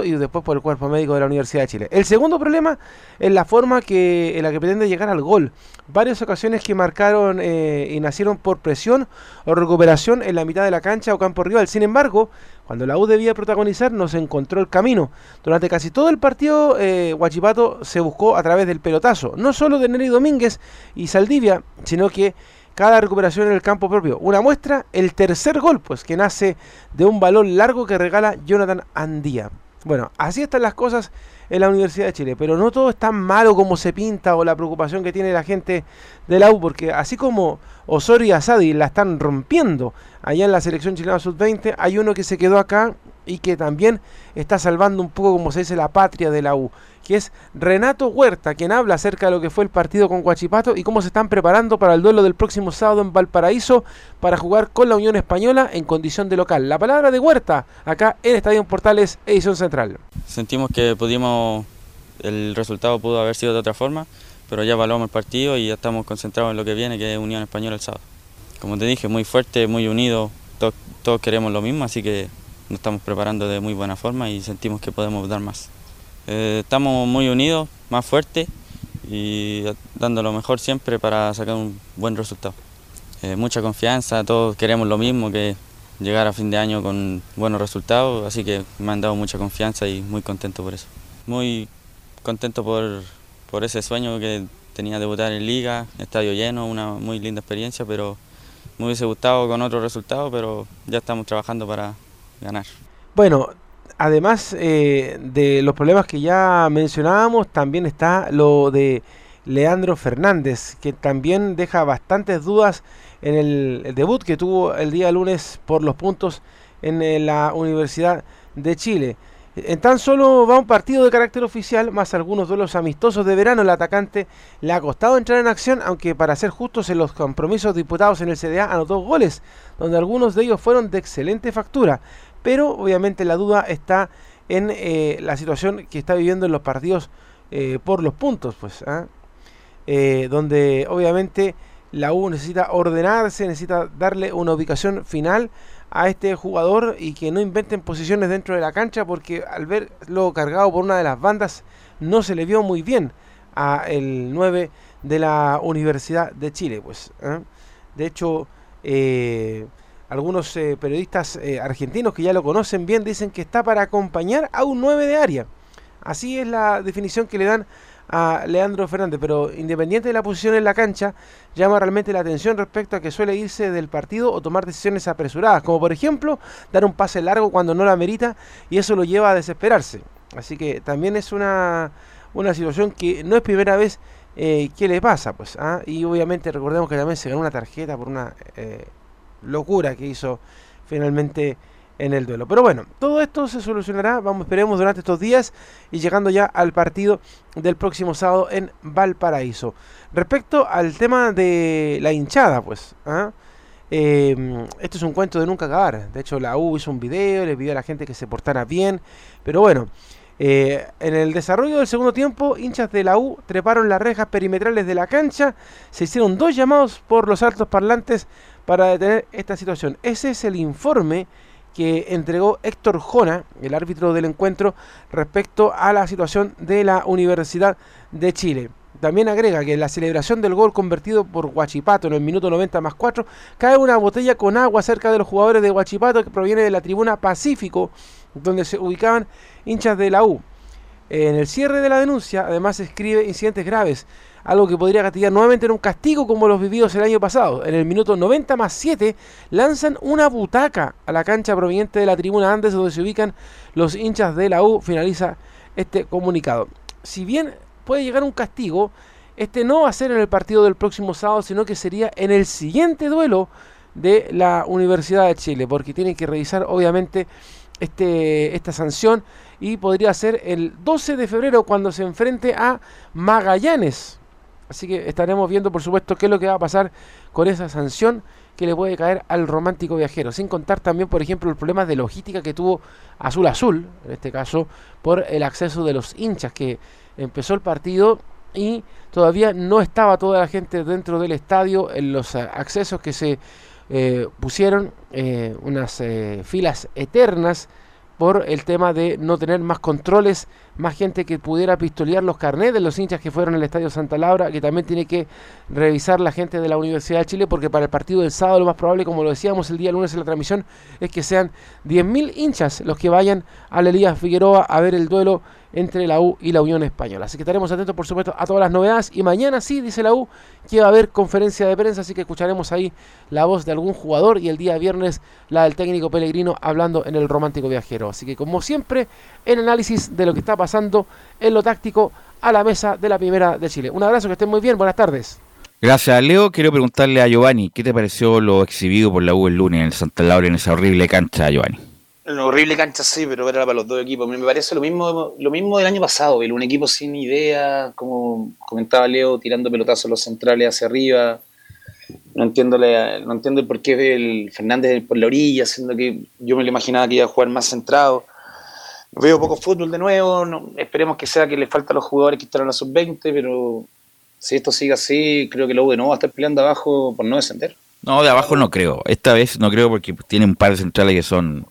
y después por el cuerpo médico de la Universidad de Chile. El segundo problema es la forma que, en la que pretende llegar al gol. Varias ocasiones que marcaron eh, y nacieron por presión o recuperación en la mitad de la cancha o campo rival. Sin embargo, cuando la U debía protagonizar, no se encontró el camino. Durante casi todo el partido, eh, Guachipato se buscó a través del pelotazo, no solo de Neri Domínguez y Saldivia, sino que cada recuperación en el campo propio. Una muestra, el tercer gol, pues que nace de un balón largo que regala Jonathan Andía. Bueno, así están las cosas en la Universidad de Chile, pero no todo es tan malo como se pinta o la preocupación que tiene la gente de la U, porque así como Osorio y Asadi la están rompiendo allá en la selección chilena sub-20, hay uno que se quedó acá y que también está salvando un poco, como se dice, la patria de la U, que es Renato Huerta, quien habla acerca de lo que fue el partido con Guachipato y cómo se están preparando para el duelo del próximo sábado en Valparaíso para jugar con la Unión Española en condición de local. La palabra de Huerta acá en Estadio Portales, edición central. Sentimos que pudimos, el resultado pudo haber sido de otra forma, pero ya evaluamos el partido y ya estamos concentrados en lo que viene, que es Unión Española el sábado. Como te dije, muy fuerte, muy unido, todos queremos lo mismo, así que nos estamos preparando de muy buena forma y sentimos que podemos dar más. Eh, estamos muy unidos, más fuertes y dando lo mejor siempre para sacar un buen resultado. Eh, mucha confianza, todos queremos lo mismo, que llegar a fin de año con buenos resultados, así que me han dado mucha confianza y muy contento por eso. Muy contento por, por ese sueño que tenía de debutar en liga, estadio lleno, una muy linda experiencia, pero me hubiese gustado con otro resultado, pero ya estamos trabajando para, ganar. Bueno, además eh, de los problemas que ya mencionábamos, también está lo de Leandro Fernández, que también deja bastantes dudas en el, debut que tuvo el día lunes por los puntos en eh, la Universidad de Chile. En tan solo va un partido de carácter oficial, más algunos duelos amistosos de verano, el atacante le ha costado entrar en acción, aunque para ser justos en los compromisos diputados en el CDA anotó goles, donde algunos de ellos fueron de excelente factura pero obviamente la duda está en eh, la situación que está viviendo en los partidos eh, por los puntos, pues, ¿ah? eh, donde obviamente la U necesita ordenarse, necesita darle una ubicación final a este jugador y que no inventen posiciones dentro de la cancha porque al verlo cargado por una de las bandas no se le vio muy bien a el 9 de la Universidad de Chile, pues. ¿ah? De hecho, algunos eh, periodistas eh, argentinos que ya lo conocen bien dicen que está para acompañar a un 9 de área. Así es la definición que le dan a Leandro Fernández, pero independiente de la posición en la cancha, llama realmente la atención respecto a que suele irse del partido o tomar decisiones apresuradas, como por ejemplo dar un pase largo cuando no la merita y eso lo lleva a desesperarse. Así que también es una, una situación que no es primera vez eh, que le pasa, pues. ¿ah? Y obviamente recordemos que también se ganó una tarjeta por una locura que hizo finalmente en el duelo. Pero bueno, todo esto se solucionará, vamos, esperemos durante estos días y llegando ya al partido del próximo sábado en Valparaíso. Respecto al tema de la hinchada, pues, em, esto es un cuento de nunca acabar. De hecho, la U hizo un video, le pidió a la gente que se portara bien, pero bueno. Eh, en el desarrollo del segundo tiempo, hinchas de la U treparon las rejas perimetrales de la cancha, se hicieron dos llamados por los altos parlantes para detener esta situación. Ese es el informe que entregó Héctor Jona, el árbitro del encuentro, respecto a la situación de la Universidad de Chile. También agrega que en la celebración del gol convertido por Huachipato en el minuto 90 más 4, cae una botella con agua cerca de los jugadores de Huachipato que proviene de la tribuna Pacífico, donde se ubicaban hinchas de la U. En el cierre de la denuncia, además, escribe incidentes graves algo que podría castigar nuevamente en un castigo como los vividos el año pasado. En el minuto 90 más 7 lanzan una butaca a la cancha proveniente de la tribuna Andes donde se ubican los hinchas de la U, finaliza este comunicado. Si bien puede llegar un castigo, este no va a ser en el partido del próximo sábado, sino que sería en el siguiente duelo de la Universidad de Chile, porque tienen que revisar obviamente este, esta sanción y podría ser el 12 de febrero cuando se enfrente a Magallanes. Así que estaremos viendo, por supuesto, qué es lo que va a pasar con esa sanción que le puede caer al romántico viajero. Sin contar también, por ejemplo, el problema de logística que tuvo Azul Azul, en este caso, por el acceso de los hinchas, que empezó el partido y todavía no estaba toda la gente dentro del estadio en los accesos que se eh, pusieron, eh, unas eh, filas eternas por el tema de no tener más controles, más gente que pudiera pistolear los carnets de los hinchas que fueron al Estadio Santa Laura, que también tiene que revisar la gente de la Universidad de Chile, porque para el partido del sábado lo más probable, como lo decíamos el día lunes en la transmisión, es que sean 10.000 hinchas los que vayan a la Elías Figueroa a ver el duelo entre la U y la Unión Española. Así que estaremos atentos, por supuesto, a todas las novedades. Y mañana sí, dice la U, que va a haber conferencia de prensa, así que escucharemos ahí la voz de algún jugador y el día viernes la del técnico Pellegrino hablando en el romántico viajero. Así que como siempre, el análisis de lo que está pasando en lo táctico a la mesa de la primera de Chile. Un abrazo, que estén muy bien, buenas tardes. Gracias, Leo. Quiero preguntarle a Giovanni, ¿qué te pareció lo exhibido por la U el lunes en el Santa Laura en esa horrible cancha, Giovanni? Una horrible cancha, sí, pero era para los dos equipos. Me parece lo mismo, lo mismo del año pasado, un equipo sin idea, como comentaba Leo, tirando pelotazos los centrales hacia arriba. No entiendo, no entiendo por qué el Fernández por la orilla, siendo que yo me lo imaginaba que iba a jugar más centrado. Veo poco fútbol de nuevo, esperemos que sea que le falta a los jugadores que están en la sub-20, pero si esto sigue así, creo que la U de nuevo va a estar peleando abajo por no descender. No, de abajo no creo. Esta vez no creo porque tiene un par de centrales que son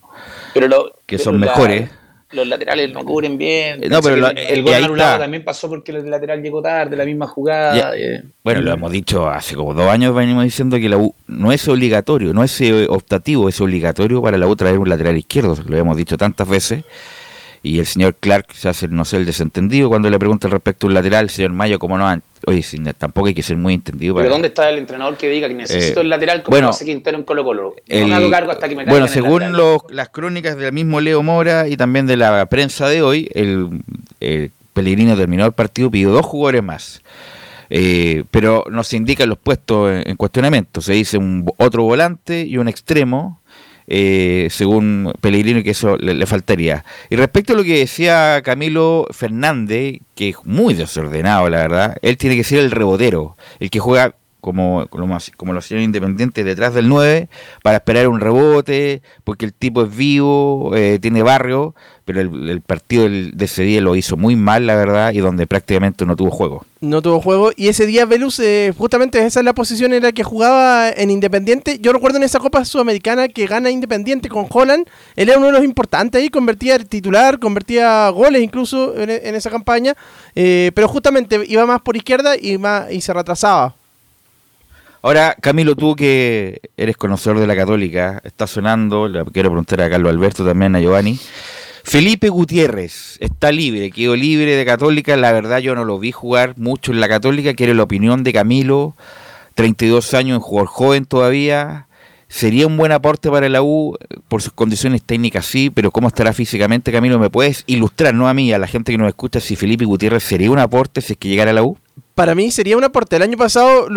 pero que son mejores. los laterales no cubren bien. No, pero el, el gol anulado también pasó porque el lateral llegó tarde, la misma jugada. Eh. Bueno, lo hemos dicho hace como dos años, venimos diciendo que la U no es obligatorio, no es eh, optativo, es obligatorio para la U traer un lateral izquierdo. Lo hemos dicho tantas veces y el señor Clark se hace, no sé, el desentendido cuando le pregunta respecto a un lateral, el señor Mayo, como no, oye, tampoco hay que ser muy entendido. Pero ¿dónde está el entrenador que diga que necesito eh, el lateral como bueno, hace Quintero en Colo Colo? no hago cargo hasta que me Bueno, según las crónicas del mismo Leo Mora y también de la prensa de hoy, el, el Pellegrino terminó el partido, pidió dos jugadores más. Eh, pero no se indican los puestos en, cuestionamiento. Se dice un otro volante y un extremo eh, según Pellegrino, que eso le, faltaría. Y respecto a lo que decía Camilo Fernández, que es muy desordenado, la verdad, él tiene que ser el rebotero, el que juega como, como, lo hacían independientes detrás del 9 para esperar un rebote, porque el tipo es vivo, eh, tiene barrio, pero el, partido de ese día lo hizo muy mal, la verdad, y donde prácticamente no tuvo juego. No tuvo juego, y ese día Velus, eh, justamente esa es la posición en la que jugaba en Independiente. Yo recuerdo en esa Copa Sudamericana que gana Independiente con Holland, él era uno de los importantes ahí, convertía titular, convertía goles incluso en, esa campaña, eh, pero justamente iba más por izquierda y, más, y se retrasaba. Ahora, Camilo, tú que eres conocedor de la Católica, está sonando, le quiero preguntar a Carlos Alberto también, a Giovanni. Felipe Gutiérrez está libre, quedó libre de Católica. La verdad, yo no lo vi jugar mucho en la Católica. Quiere la opinión de Camilo, 32 años, un jugador joven todavía. Sería un buen aporte para la U por sus condiciones técnicas, sí, pero ¿cómo estará físicamente, Camilo? ¿Me puedes ilustrar, no a mí, a la gente que nos escucha, si Felipe Gutiérrez sería un aporte si es que llegara a la U? para mí sería un aporte. El año pasado,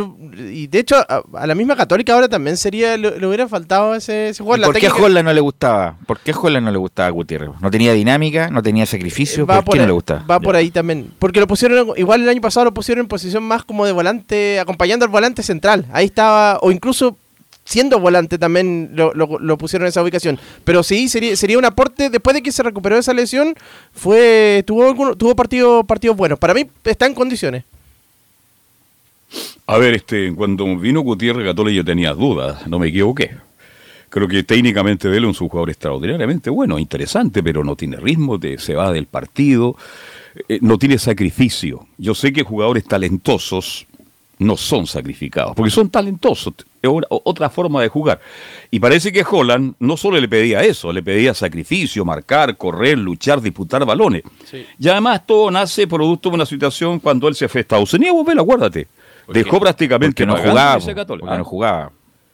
y de hecho a, la misma Católica ahora también sería, le, hubiera faltado ese, ese jugador. ¿Por qué a Holland no le gustaba? ¿Por qué a Holland no le gustaba a Gutiérrez? ¿No tenía dinámica? ¿No tenía sacrificio? ¿Por, qué no le gustaba? Va por ahí también. Porque lo pusieron, igual el año pasado lo pusieron en posición más como de volante, acompañando al volante central. Ahí estaba, o incluso siendo volante también lo, pusieron en esa ubicación. Pero sí, sería, sería un aporte. Después de que se recuperó esa lesión, fue tuvo, tuvo partidos buenos. Para mí está en condiciones. A ver, este, cuando vino Gutiérrez Católica yo tenía dudas, no me equivoqué. Creo que técnicamente él es un jugador extraordinariamente bueno, interesante, pero no tiene ritmo, se va del partido, eh, no tiene sacrificio. Yo sé que jugadores talentosos no son sacrificados, porque son talentosos, es otra forma de jugar. Y parece que Holland no solo le pedía eso, le pedía sacrificio, marcar, correr, luchar, disputar balones. Y además todo nace producto de una situación cuando él se fue a Estados Unidos, vela, acuérdate Dejó prácticamente no jugaba, no jugaba.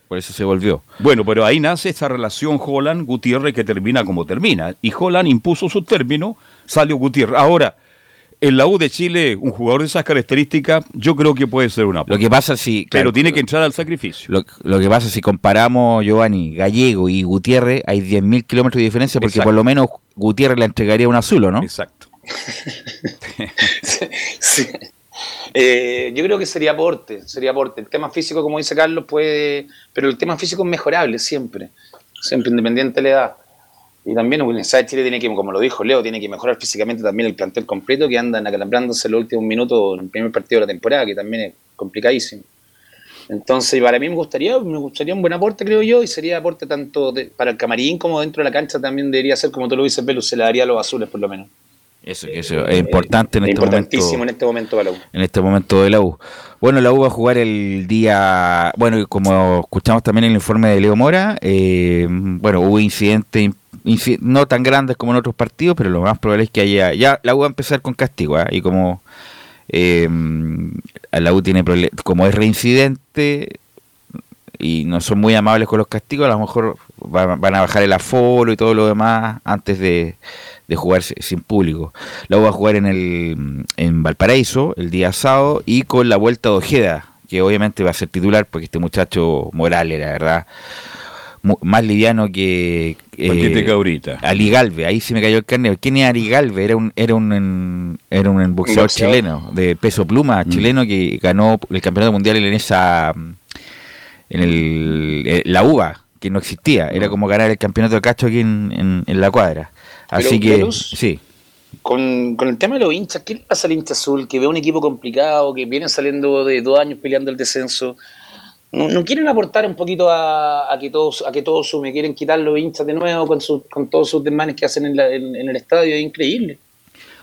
Por eso se volvió. Bueno, pero ahí nace esta relación Holland-Gutiérrez que termina como termina. Y Holland impuso su término, salió Gutiérrez. Ahora, en la U de Chile, un jugador de esas características, yo creo que puede ser una. Lo que pasa si. Pero tiene que entrar al sacrificio. Lo, que pasa si comparamos Giovanni, Gallego y Gutiérrez, hay 10.000 kilómetros de diferencia porque por lo menos Gutiérrez le entregaría un azul, ¿no? Exacto. sí. Eh, yo creo que sería aporte, sería aporte. El tema físico, como dice Carlos, puede, pero el tema físico es mejorable siempre, siempre independiente de la edad. Y también de Chile tiene que, como lo dijo Leo, tiene que mejorar físicamente también el plantel completo que andan acalambrándose los últimos minutos en el primer partido de la temporada, que también es complicadísimo. Entonces, para mí me gustaría, me gustaría un buen aporte, creo yo, y sería aporte tanto para el camarín como dentro de la cancha también debería ser, como tú lo dices, Pelu, se le daría a los azules por lo menos. Eso, eso es importante en este importantísimo en este momento para la U. En este momento de la U. Bueno, la U va a jugar el día, bueno, como escuchamos también en el informe de Leo Mora, eh, bueno, hubo incidente no tan grandes como en otros partidos, pero lo más probable es que haya. Ya la U va a empezar con castigo, ¿ah? y como eh, la U tiene como es reincidente y no son muy amables con los castigos, a lo mejor van, a bajar el aforo y todo lo demás antes de, de jugar sin público. La U va a jugar en, el, en Valparaíso el día sábado y con la vuelta de Ojeda, que obviamente va a ser titular porque este muchacho Morales, la verdad, más liviano que eh, ahorita. Ali Galve, ahí se me cayó el carne. ¿Quién es Ali Galve? Era un, era un, era un boxeador chileno, de peso pluma mm. chileno que ganó el campeonato mundial en esa en el, eh, la UBA, que no existía, era mm. como ganar el campeonato de cacho aquí en, en, la cuadra. Así que, sí. Con, con, el tema de los hinchas, ¿qué le pasa al hincha azul que ve un equipo complicado, que vienen saliendo de dos años peleando el descenso? No, quieren aportar un poquito a, que todos a que todo sume, quieren quitar los hinchas de nuevo con, con todos sus desmanes que hacen en, en, el estadio, es increíble.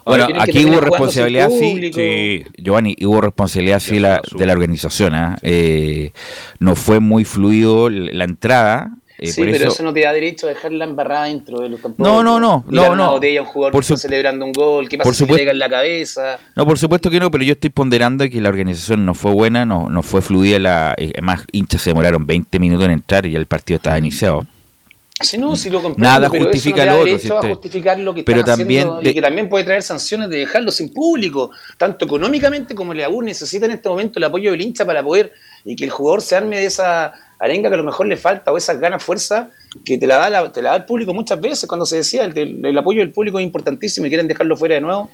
Bueno, aquí hubo responsabilidad, sí, Giovanni, hubo responsabilidad sí la, de la organización. ¿ah? ¿eh? no fue muy fluido la entrada, eh, sí, pero eso... no te da derecho a dejarla embarrada dentro de los campos. No, no, no. no, no. Botella, un jugador por que está celebrando un gol, ¿qué pasa por si le en la cabeza? No, por supuesto que no, pero yo estoy ponderando que la organización no fue buena, no, no fue fluida. La, eh, más hinchas se demoraron 20 minutos en entrar y ya el partido estaba iniciado. Sí, no, si lo Nada justifica lo otro. a justificar lo que pero también y que también puede traer sanciones de dejarlo sin público, tanto económicamente como el AU necesita en este momento el apoyo del hincha para poder y que el jugador se arme de esa arenga que a lo mejor le falta o esas ganas, fuerza que te la da, la, te la da el público muchas veces cuando se decía el, apoyo del público es importantísimo y quieren dejarlo fuera de nuevo.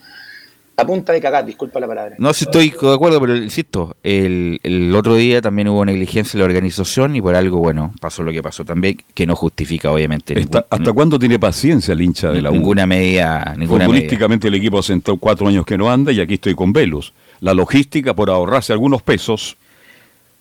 A punta de cagar, disculpa la palabra. No, si estoy de acuerdo, pero insisto, el, el otro día también hubo negligencia en la organización y por algo, bueno, pasó lo que pasó también, que no justifica, obviamente. ¿Hasta cuándo tiene paciencia el hincha de la U? Ninguna medida. Ninguna Futbolísticamente el equipo sentó cuatro años que no anda y aquí estoy con Velus. La logística por ahorrarse algunos pesos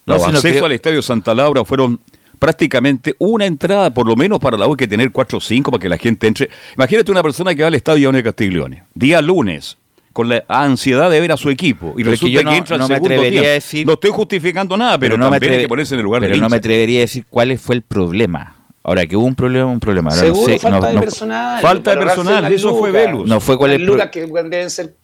los accesos al Estadio Santa Laura fueron prácticamente una entrada, por lo menos para la U, hay que tener cuatro o cinco para que la gente entre. Imagínate una persona que va al Estadio de Castiglione, día lunes, con la ansiedad de ver a su equipo, y resulta que, entra al segundo día. Decir, no estoy justificando nada, pero, no también hay que ponerse en el lugar Pero no me atrevería a decir cuál fue el problema. Ahora, que hubo un problema, un problema. Seguro, falta de personal. Falta de personal, eso fue Velus. No fue cuál es el Lucas que deben ser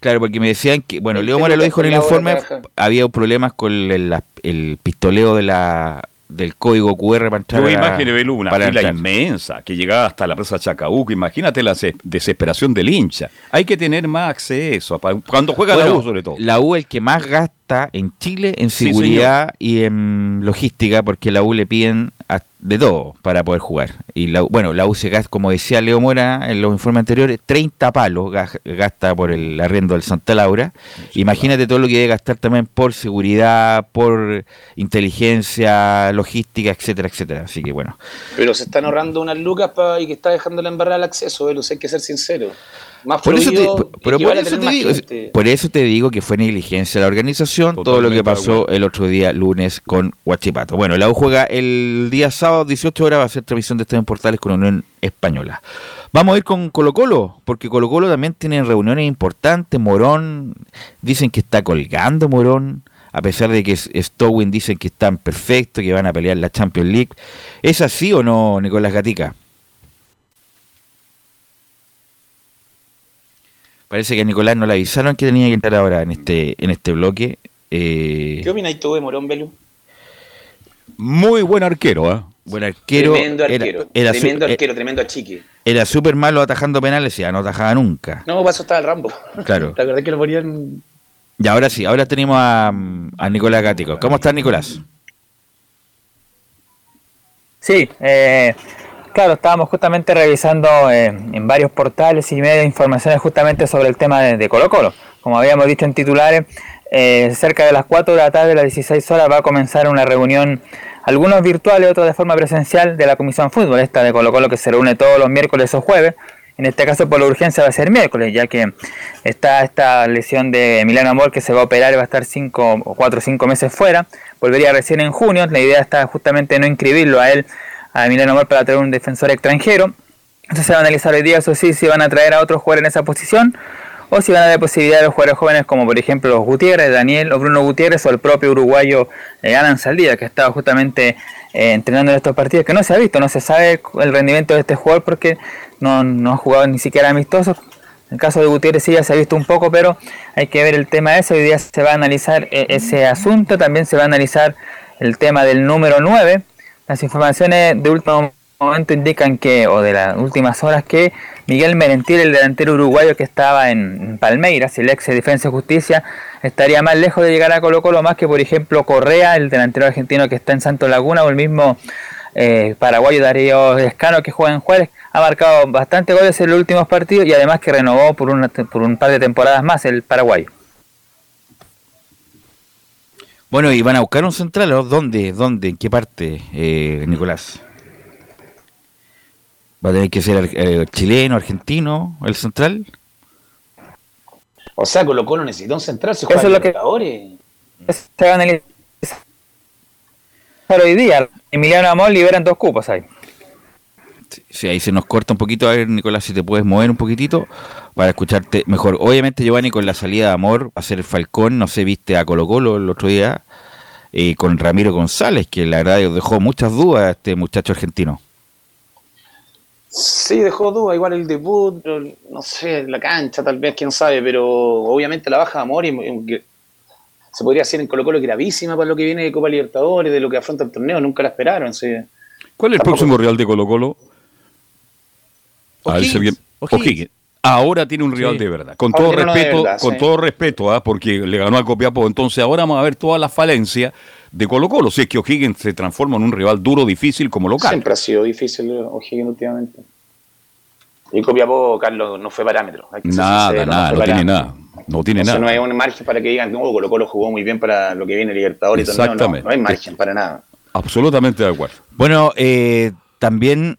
Claro, porque me decían que, bueno, Leo Mora lo dijo en el informe, había problemas con el, pistoleo de la del código QR para entrar. Yo imaginé, una fila inmensa que llegaba hasta la presa Chacabuco. Imagínate la desesperación del hincha. Hay que tener más acceso, cuando juega la U sobre todo. La U el que más gasta en Chile en seguridad y en logística, porque la U le piden de todo para poder jugar. Y la, bueno, la UCG, como decía Leo Mora en los informes anteriores, 30 palos gasta por el arriendo del Santa Laura. Imagínate todo lo que debe gastar también por seguridad, por inteligencia, logística, etcétera, etcétera. Así que bueno. Pero se están ahorrando unas lucas y que está dejando la embarrada el acceso, hay que ser sincero por eso te, digo, que fue negligencia la organización todo lo que pasó el otro día lunes con Huachipato. Bueno, la U juega el día sábado 18 horas va a ser transmisión de estos portales con Unión Española. Vamos a ir con Colo Colo, porque Colo Colo también tiene reuniones importantes. Morón, dicen que está colgando Morón, a pesar de que Stowin dicen que están perfectos, que van a pelear la Champions League. ¿Es así o no, Nicolás Gatica? Parece que a Nicolás no le avisaron que tenía que entrar ahora en este, en este bloque. Eh... ¿Qué opináis tú de Morón Belú? Muy buen arquero, ¿eh? Buen arquero. Tremendo arquero. Era, tremendo eh, arquero, tremendo achique. Era súper malo atajando penales, ya no atajaba nunca. No, pasó estaba el Rambo. Claro. La verdad es que lo ponían. Y ahora sí, ahora tenemos a, a Nicolás Gático. ¿Cómo estás, Nicolás? Sí, eh, Claro, estábamos justamente revisando eh, en varios portales y medios informaciones justamente sobre el tema de, Colo Colo. Como habíamos dicho en titulares, eh, cerca de las 4 de la tarde, a las 16 horas, va a comenzar una reunión, algunos virtuales, otros de forma presencial, de la Comisión Fútbol, esta de Colo Colo que se reúne todos los miércoles o jueves. En este caso por la urgencia va a ser miércoles, ya que está esta lesión de Milano Amor que se va a operar y va a estar 5 o 4 o 5 meses fuera. Volvería recién en junio. La idea está justamente no inscribirlo a él a Emiliano Amor para traer un defensor extranjero. Entonces se va a analizar hoy día, eso sí, si van a traer a otro jugador en esa posición o si van a haber posibilidades de los jugadores jóvenes como por ejemplo Gutiérrez, Daniel o Bruno Gutiérrez o el propio uruguayo eh, Alan Saldía que estaba justamente eh, entrenando en estos partidos que no se ha visto, no se sabe el rendimiento de este jugador porque no, no ha jugado ni siquiera amistosos. En el caso de Gutiérrez sí ya se ha visto un poco, pero hay que ver el tema de eso. Hoy día se va a analizar eh, ese asunto, también se va a analizar el tema del número 9. Las informaciones de último momento indican que, o de las últimas horas, que Miguel Merentiel, el delantero uruguayo que estaba en Palmeiras, el ex de Defensa y Justicia, estaría más lejos de llegar a Colo Colo más que, por ejemplo, Correa, el delantero argentino que está en Santo Laguna, o el mismo eh, paraguayo Darío Escano que juega en Juárez, ha marcado bastante goles en los últimos partidos y además que renovó por, una, por un par de temporadas más el paraguayo. Bueno, y van a buscar un central, ¿dónde? ¿Dónde? ¿En qué parte, eh, Nicolás? ¿Va a tener que ser eh, chileno, argentino, el central? O sea, Colo Colo necesita un central, se juega Eso es lo que se va a analizar hoy día. Emiliano Amor liberan dos cupos ahí. Sí, ahí se nos corta un poquito. A ver, Nicolás, si te puedes mover un poquitito para escucharte mejor. Obviamente, Giovanni, con la salida de Amor, va a ser Falcón, no sé, viste a Colo Colo el otro día, eh, con Ramiro González, que la verdad dejó muchas dudas a este muchacho argentino. Sí, dejó duda, igual el debut, no sé, la cancha tal vez, quién sabe, pero obviamente la baja de amor y, se podría hacer en Colo Colo gravísima para lo que viene de Copa Libertadores, de lo que afronta el torneo, nunca la esperaron. ¿Cuál es el próximo Real de Colo Colo? O'Higgins. Ahora tiene un rival de verdad. Con todo respeto, con todo respeto, ¿ah? porque le ganó al Copiapó. Entonces ahora vamos a ver toda la falencia de Colo Colo. Si es que O'Higgins se transforma en un rival duro, difícil como local. Siempre ha sido difícil O'Higgins últimamente. Y Copiapó, Carlos, no fue parámetro. nada, nada, no, tiene nada. No tiene nada. No hay un margen para que digan que oh, Colo Colo jugó muy bien para lo que viene Libertadores. Exactamente. No, no hay margen para nada. Absolutamente de acuerdo. Bueno, eh, también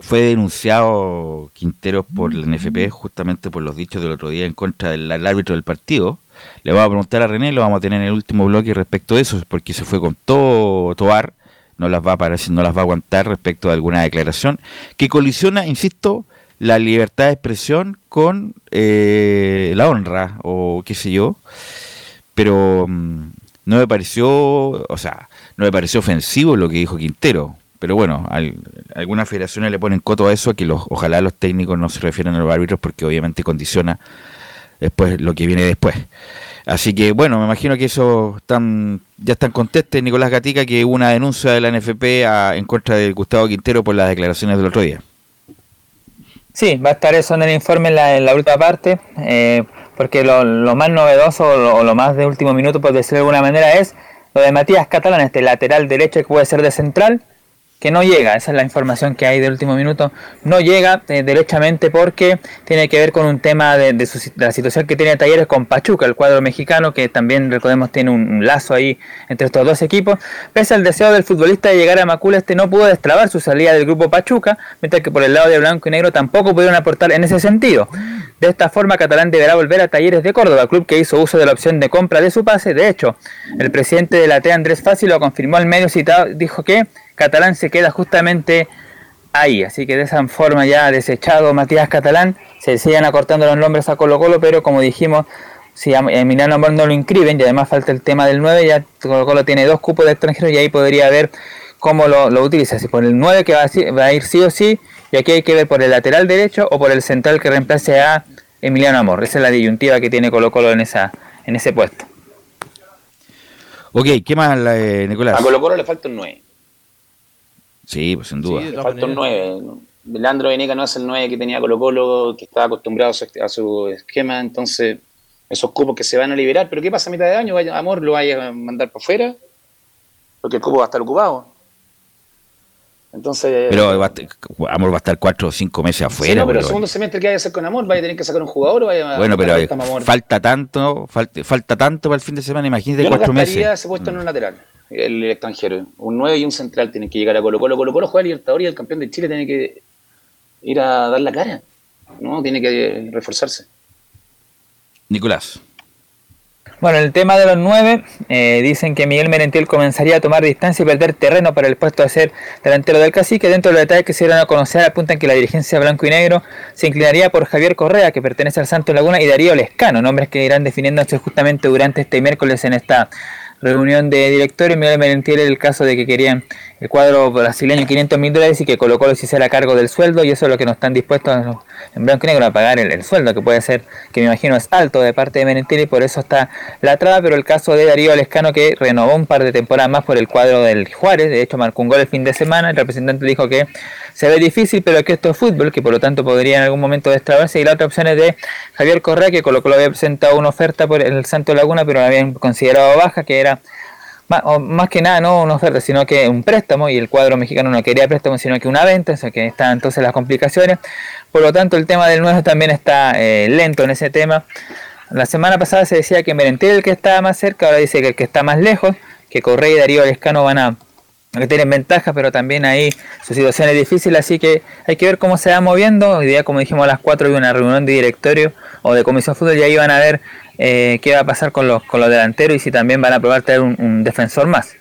fue denunciado Quintero por la NFP justamente por los dichos del otro día en contra del, árbitro del partido. Le vamos a preguntar a René, lo vamos a tener en el último bloque respecto de eso, porque se fue con todo Tobar, no las va a no las va a aguantar respecto a alguna declaración que colisiona, insisto, la libertad de expresión con eh, la honra o qué sé yo. Pero mm, no me pareció, o sea, no me pareció ofensivo lo que dijo Quintero pero bueno, algunas federaciones le ponen coto a eso, a que los, ojalá los técnicos no se refieran a los árbitros porque obviamente condiciona después lo que viene después. Así que bueno, me imagino que eso están, ya están contestes Nicolás Gatica que hubo una denuncia de la NFP en contra de Gustavo Quintero por las declaraciones del otro día. Sí, va a estar eso en el informe en la, última parte, eh, porque lo, más novedoso o lo, más de último minuto, por decirlo de alguna manera, es lo de Matías Catalán, este lateral derecho que puede ser de central, que no llega, esa es la información que hay de último minuto, no llega eh, derechamente porque tiene que ver con un tema de, la situación que tiene Talleres con Pachuca, el cuadro mexicano, que también recordemos tiene un, lazo ahí entre estos dos equipos. Pese al deseo del futbolista de llegar a Macula, este no pudo destrabar su salida del grupo Pachuca, mientras que por el lado de Blanco y Negro tampoco pudieron aportar en ese sentido. De esta forma, Catalán deberá volver a Talleres de Córdoba, club que hizo uso de la opción de compra de su pase. De hecho, el presidente de la T, Andrés Fácil, lo confirmó al medio citado, dijo que Catalán se queda justamente ahí. Así que de esa forma ya desechado Matías Catalán, se siguen acortando los nombres a Colo Colo, pero como dijimos, si a Emiliano Amor no lo inscriben y además falta el tema del 9, ya Colo Colo tiene dos cupos de extranjeros y ahí podría ver cómo lo, utiliza. Si por el 9 que va a, va a, ir sí o sí, y aquí hay que ver por el lateral derecho o por el central que reemplace a Emiliano Amor. Esa es la disyuntiva que tiene Colo Colo en, esa, en ese puesto. Ok, ¿qué más, eh, Nicolás? A Colo Colo le falta un 9. Sí, pues sin duda. Sí, falta un 9. Leandro Veneca no es el 9 que tenía Colo Colo, que estaba acostumbrado a su esquema, entonces esos cupos que se van a liberar, pero ¿qué pasa a mitad de año? Vaya, amor, lo vaya a mandar por fuera, porque el cupo va a estar ocupado. Entonces. Pero Amor va a estar cuatro o cinco meses afuera. Sí, no, pero el segundo semestre que vaya a hacer con Amor, vaya a tener que sacar un jugador o vaya Bueno, pero falta tanto, falta, falta tanto para el fin de semana, imagínate Yo cuatro meses. se puesto en un lateral el extranjero. Un 9 y un central tienen que llegar a Colo Colo. Colo Colo juega Libertadores y el campeón de Chile tiene que ir a dar la cara. ¿no? Tiene que reforzarse. Nicolás. Bueno, el tema de los nueve, eh, dicen que Miguel Merentiel comenzaría a tomar distancia y perder terreno para el puesto de ser delantero del cacique. Dentro de los detalles que se dieron a conocer apuntan que la dirigencia blanco y negro se inclinaría por Javier Correa, que pertenece al Santos Laguna, y Darío Lescano, nombres que irán definiéndose justamente durante este miércoles en esta reunión de directores. Miguel Merentiel el caso de que querían el cuadro brasileño 500 mil dólares y que colocó Colo se hiciera cargo del sueldo y eso es lo que no están dispuestos en blanco y negro a pagar el, sueldo que puede ser que me imagino es alto de parte de Merentiel y por eso está la traba pero el caso de Darío Lescano que renovó un par de temporadas más por el cuadro del Juárez de hecho marcó un gol el fin de semana el representante dijo que se ve difícil pero que esto es fútbol que por lo tanto podría en algún momento destrabarse y la otra opción es de Javier Correa que Colo Colo había presentado una oferta por el Santo Laguna pero la habían considerado baja que era más, que nada no una oferta, sino que un préstamo, y el cuadro mexicano no quería préstamo, sino que una venta, o sea que están entonces las complicaciones. Por lo tanto, el tema del nuevo también está eh, lento en ese tema. La semana pasada se decía que Merentiel el que estaba más cerca, ahora dice que el que está más lejos, que Correa y Darío Lescano van a que tienen ventajas, pero también ahí su situación es difícil, así que hay que ver cómo se va moviendo. Hoy día, como dijimos, a las 4 hay una reunión de directorio o de comisión fútbol y ahí van a ver eh, qué va a pasar con los, con los delanteros y si también van a probar tener un, defensor más.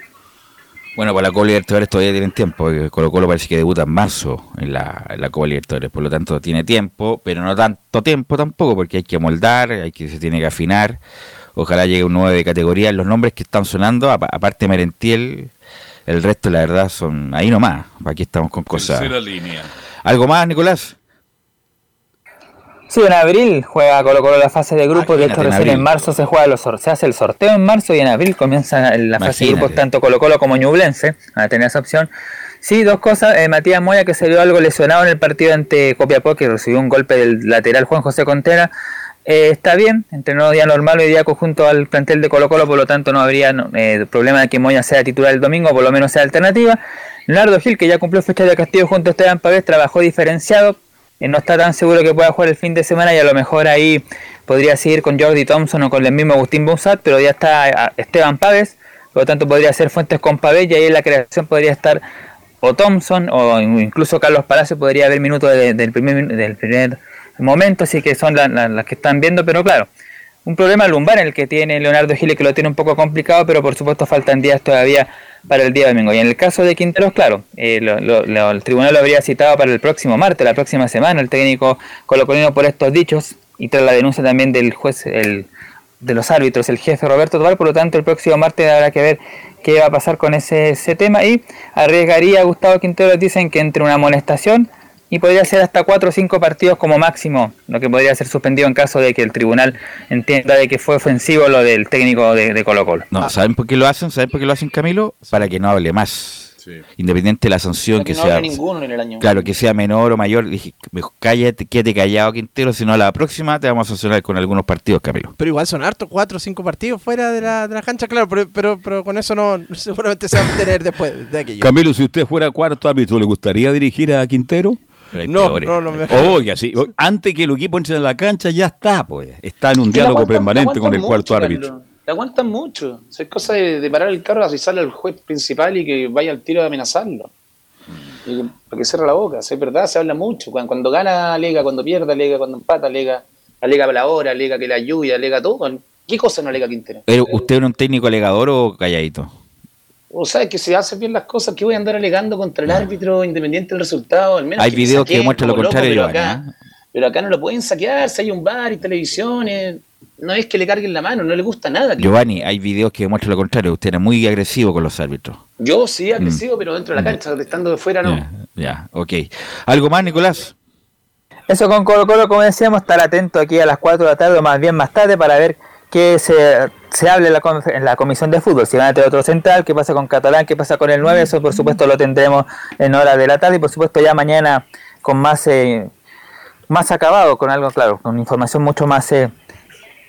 Bueno, para la Copa Libertadores todavía tienen tiempo, Colo Colo parece que debuta en marzo en la, en la Copa Libertadores, por lo tanto tiene tiempo, pero no tanto tiempo tampoco, porque hay que moldar, hay que se tiene que afinar, ojalá llegue un nuevo de categoría, los nombres que están sonando, aparte Merentiel, el resto la verdad son ahí nomás, aquí estamos con cosas. línea. ¿Algo más, Nicolás? Sí, en abril juega Colo Colo la fase de grupos, de hecho recién en, marzo se juega los se hace el sorteo en marzo y en abril comienza la fase de grupos tanto Colo Colo como Ñublense, a tener esa opción. Sí, dos cosas, eh, Matías Moya que se vio algo lesionado en el partido ante Copiapó, que recibió un golpe del lateral Juan José Contera, eh, está bien, entrenó día normal hoy día conjunto al plantel de Colo Colo, por lo tanto no habría eh, problema de que Moya sea titular el domingo, por lo menos sea alternativa. Leonardo Gil, que ya cumplió fecha de castigo junto a Esteban Pavés, trabajó diferenciado, eh, no está tan seguro que pueda jugar el fin de semana y a lo mejor ahí podría seguir con Jordi Thompson o con el mismo Agustín Bonsat, pero ya está Esteban Pávez, por lo tanto podría ser Fuentes con Pavés y ahí en la creación podría estar o Thompson o incluso Carlos Palacio podría haber minutos del, primer, del primer momento, así que son las que están viendo, pero claro, un problema lumbar en el que tiene Leonardo Gile que lo tiene un poco complicado, pero por supuesto faltan días todavía para el día domingo. Y en el caso de Quinteros, claro, eh, el tribunal lo habría citado para el próximo martes, la próxima semana, el técnico colocolino por estos dichos y tras la denuncia también del juez, el, de los árbitros, el jefe Roberto Tobar, por lo tanto el próximo martes habrá que ver qué va a pasar con ese, ese tema y arriesgaría Gustavo Quinteros, dicen que entre una amonestación y podría ser hasta cuatro o cinco partidos como máximo, lo que podría ser suspendido en caso de que el tribunal entienda de que fue ofensivo lo del técnico de, Colo Colo. No, ¿saben por qué lo hacen? ¿Saben por qué lo hacen, Camilo? Para que no hable más. Independiente de la sanción que, sea. Claro, que sea menor o mayor. Dije, cállate, quédate callado, Quintero, si no a la próxima te vamos a sancionar con algunos partidos, Camilo. Pero igual son hartos, cuatro o cinco partidos fuera de la, de la cancha, claro, pero, pero, pero, con eso no seguramente se va a tener después de aquello. Camilo, si usted fuera cuarto árbitro, ¿le gustaría dirigir a Quintero? No, no, no, Oye, así, antes que el equipo entre en la cancha ya está, pues. Está en un diálogo permanente con el cuarto árbitro. Te aguantan mucho. es cosa de, parar el carro, así sale el juez principal y que vaya al tiro de amenazarlo. Y, para que cierre la boca. Es verdad, se habla mucho. Cuando, cuando gana, alega. Cuando pierde, alega. Cuando empata, alega. Alega la hora, alega que la lluvia, alega todo. ¿Qué cosa no alega Quintero? ¿Pero usted es un técnico alegador o calladito? O sea, que si hacen bien las cosas, que voy a andar alegando contra el árbitro independiente del resultado? Al menos hay videos que muestran lo contrario, pero acá, ¿eh? pero acá no lo pueden saquear, si hay un bar y televisiones, no es que le carguen la mano, no le gusta nada. Giovanni, hay videos que muestran lo contrario, usted era muy agresivo con los árbitros. Yo sí, agresivo, mm. pero dentro de la cancha, estando de fuera no. Ya, ok. ¿Algo más, Nicolás? Eso con Colo Colo, como decíamos, estar atento aquí a las 4 de la tarde o más bien más tarde para ver que se, se hable en la, en la comisión de fútbol, si van a tener otro central, qué pasa con Catalán, qué pasa con el 9, eso por supuesto lo tendremos en hora de la tarde. Y por supuesto ya mañana con más, eh, más acabado, con algo claro, con información mucho más eh,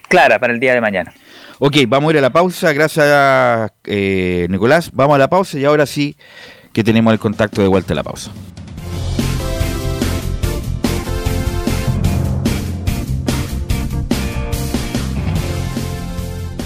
clara para el día de mañana. Ok, vamos a ir a la pausa, gracias eh, Nicolás, vamos a la pausa y ahora sí que tenemos el contacto de vuelta a la pausa.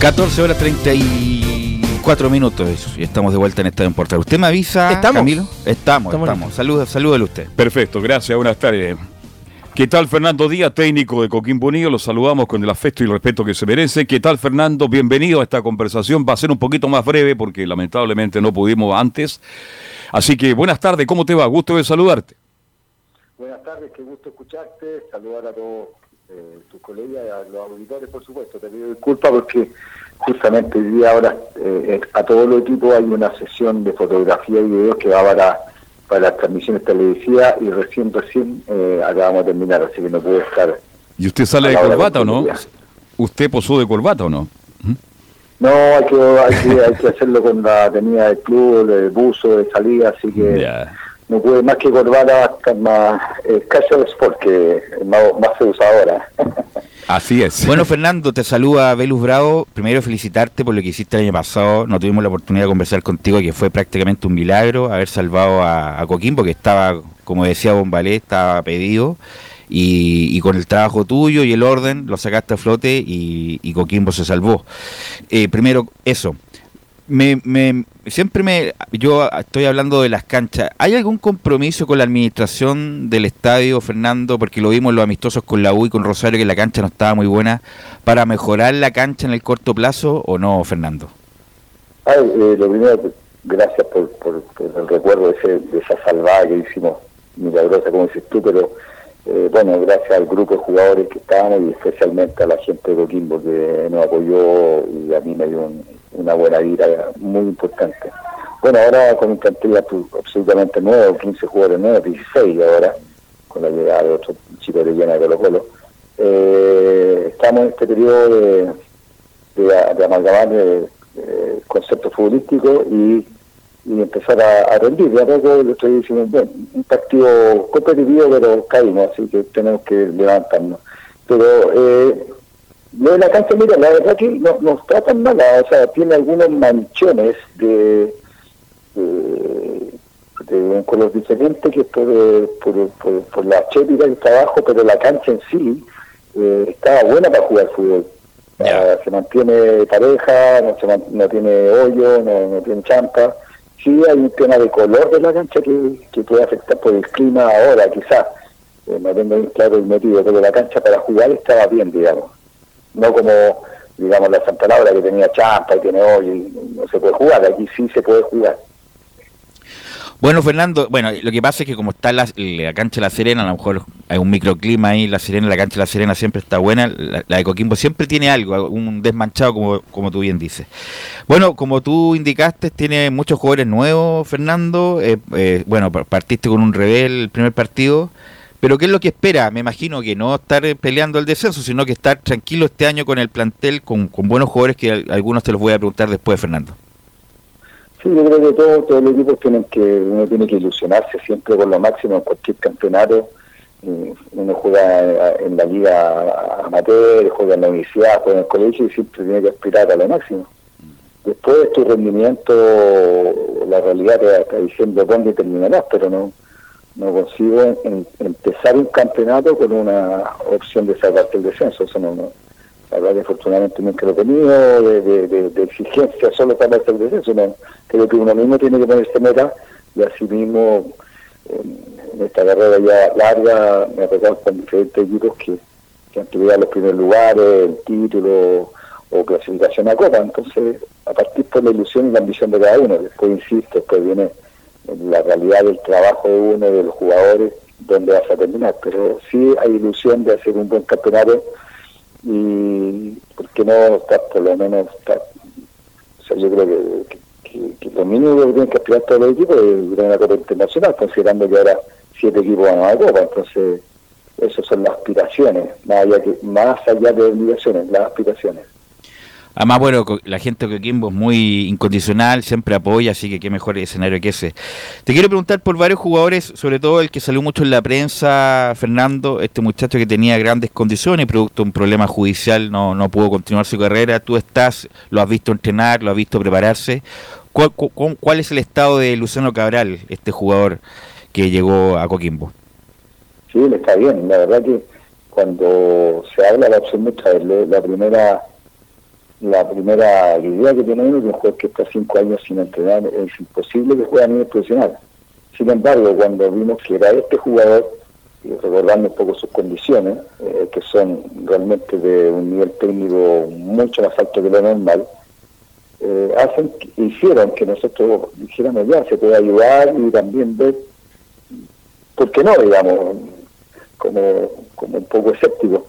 14 horas 34 minutos y estamos de vuelta en Estadio en Portales. ¿Usted me avisa, ¿Estamos? Camilo? Estamos, Estamos estamos. Saludos, salúdele usted. Perfecto, gracias, buenas tardes. ¿Qué tal Fernando Díaz, técnico de Coquimbo Unido? Los saludamos con el afecto y el respeto que se merece. ¿Qué tal Fernando? Bienvenido a esta conversación. Va a ser un poquito más breve porque lamentablemente no pudimos antes. Así que buenas tardes, ¿cómo te va? Gusto de saludarte. Buenas tardes, qué gusto escucharte, saludar a todos eh, tus colegas a los auditores, por supuesto. Te pido disculpas porque justamente hoy día ahora eh, a todos los equipos hay una sesión de fotografía y videos que va para, para las transmisiones televisivas y recién, recién eh, acabamos de terminar, así que no pude estar. ¿Y usted sale de corbata o no? ¿Usted posó de corbata o no? No, hay que, hay que, hay que hacerlo con la tenida del club, de buzo, de salida, así que no pude más que corbata, más eh, casual sport, que es más, más se usa ahora. Así es. Bueno, Fernando, te saluda Velus Bravo. Primero felicitarte por lo que hiciste el año pasado. No tuvimos la oportunidad de conversar contigo, que fue prácticamente un milagro haber salvado a, a Coquimbo, que estaba, como decía Bombalé, estaba pedido. Y, y con el trabajo tuyo y el orden lo sacaste a flote y, y Coquimbo se salvó. Eh, primero, eso. Me, me- siempre me yo estoy hablando de las canchas. ¿Hay algún compromiso con la administración del estadio, Fernando? Porque lo vimos los amistosos con la U y con Rosario que la cancha no estaba muy buena para mejorar la cancha en el corto plazo o no, Fernando? Ay, eh, lo primero, gracias por, por- por el recuerdo de, ese- de esa salvada que hicimos, milagrosa como dices tú, pero eh, bueno, gracias al grupo de jugadores que estábamos y especialmente a la gente de Coquimbo que nos apoyó y a mí me dio un- una buena vida muy importante. Bueno, ahora con un plantel absolutamente nuevo, 15 jugadores nuevos, 16 ahora, con la llegada de otro chico de llena de Colo Colo. Eh, estamos en este periodo de, de, de amalgamar eh, eh, conceptos futbolísticos y, empezar a, a rendir. De a poco lo estoy diciendo, bueno, un partido competitivo, pero caímos, así que tenemos que levantarnos. Pero eh, lo de la cancha, mira, la verdad que no, no está tan mala, o sea, tiene algunos manchones de, de, de un color diferente que es por, por, por, por la chépida que está abajo, pero la cancha en sí eh, está buena para jugar fútbol. Ah, se mantiene pareja, no, se man- no tiene hoyo, no, no tiene champa, Sí hay un tema de color de la cancha que, que puede afectar por el clima ahora, quizás. Eh, no tengo bien claro el motivo, pero la cancha para jugar estaba bien, digamos. No como, digamos, la Santa Laura que tenía champa y tiene hoy, no se puede jugar. Aquí sí se puede jugar. Bueno, Fernando, bueno, lo que pasa es que como está la, cancha de La Serena, a lo mejor hay un microclima ahí, La Serena, la cancha de La Serena siempre está buena, la, de Coquimbo siempre tiene algo, un desmanchado como, como tú bien dices. Bueno, como tú indicaste, tiene muchos jugadores nuevos, Fernando, eh, eh, bueno, partiste con un rebel el primer partido, pero ¿qué es lo que espera? Me imagino que no estar peleando el descenso, sino que estar tranquilo este año con el plantel, con, con buenos jugadores que algunos te los voy a preguntar después, Fernando. Sí, yo creo que todos, todos los equipos tienen que, uno tiene que ilusionarse siempre con lo máximo en cualquier campeonato. Eh, uno juega en la liga amateur, juega en la universidad, juega en el colegio y siempre tiene que aspirar a lo máximo. Después de tu rendimiento, la realidad te está diciendo dónde terminarás, pero no no consigo empezar un campeonato con una opción de salvarte el descenso. Eso no, no, la verdad que afortunadamente nunca lo he tenido, de, exigencia solo para el descenso. No, creo que uno mismo tiene que ponerse meta y así mismo en, esta carrera ya larga me ha tocado con diferentes equipos que, que han tenido los primeros lugares, el título o clasificación a Copa. Entonces, a partir de la ilusión y la ambición de cada uno, después insisto, después viene la realidad del trabajo de uno, de los jugadores, donde vas a terminar. Pero sí hay ilusión de hacer un buen campeonato y porque no está por lo menos yo creo que, que, lo mínimo que tienen que aspirar todos los equipos es una copa internacional considerando que ahora siete equipos van a la copa. Entonces esas son las aspiraciones más allá que más allá de obligaciones las aspiraciones Además, bueno, la gente de Coquimbo es muy incondicional, siempre apoya, así que qué mejor escenario que ese. Te quiero preguntar por varios jugadores, sobre todo el que salió mucho en la prensa, Fernando, este muchacho que tenía grandes condiciones, producto de un problema judicial, no, no pudo continuar su carrera. Tú estás, lo has visto entrenar, lo has visto prepararse. ¿Cuál, cuál es el estado de Luciano Cabral, este jugador que llegó a Coquimbo? Sí, le está bien. La verdad que cuando se habla la opción de la primera la primera idea que tiene uno es que un juez que está cinco años sin entrenar es imposible que juegue a nivel profesional. Sin embargo, cuando vimos que era este jugador, recordando un poco sus condiciones, eh, que son realmente de un nivel técnico mucho más alto que lo normal, eh, hacen, hicieron que nosotros dijéramos ya, se puede ayudar y también ver, ¿por qué no? digamos, como, como un poco escéptico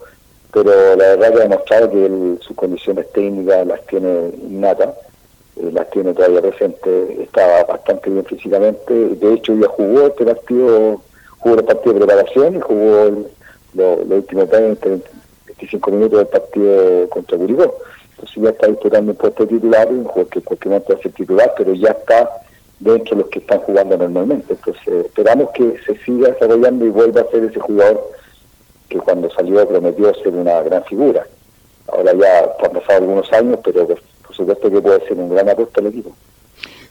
pero la verdad que ha demostrado que sus condiciones técnicas las tiene innatas, eh, las tiene todavía presentes, estaba bastante bien físicamente, de hecho ya jugó este partido, jugó el partido de preparación y jugó los últimos 20, 25 minutos del partido contra Curicó. Entonces ya está disputando un puesto titular, un jugador que cualquier momento va a ser titular, pero ya está dentro de los que están jugando normalmente. Entonces esperamos que se siga desarrollando y vuelva a ser ese jugador que cuando salió prometió ser una gran figura. Ahora ya han pasado algunos años, pero por, supuesto que puede ser un gran apuesto al equipo.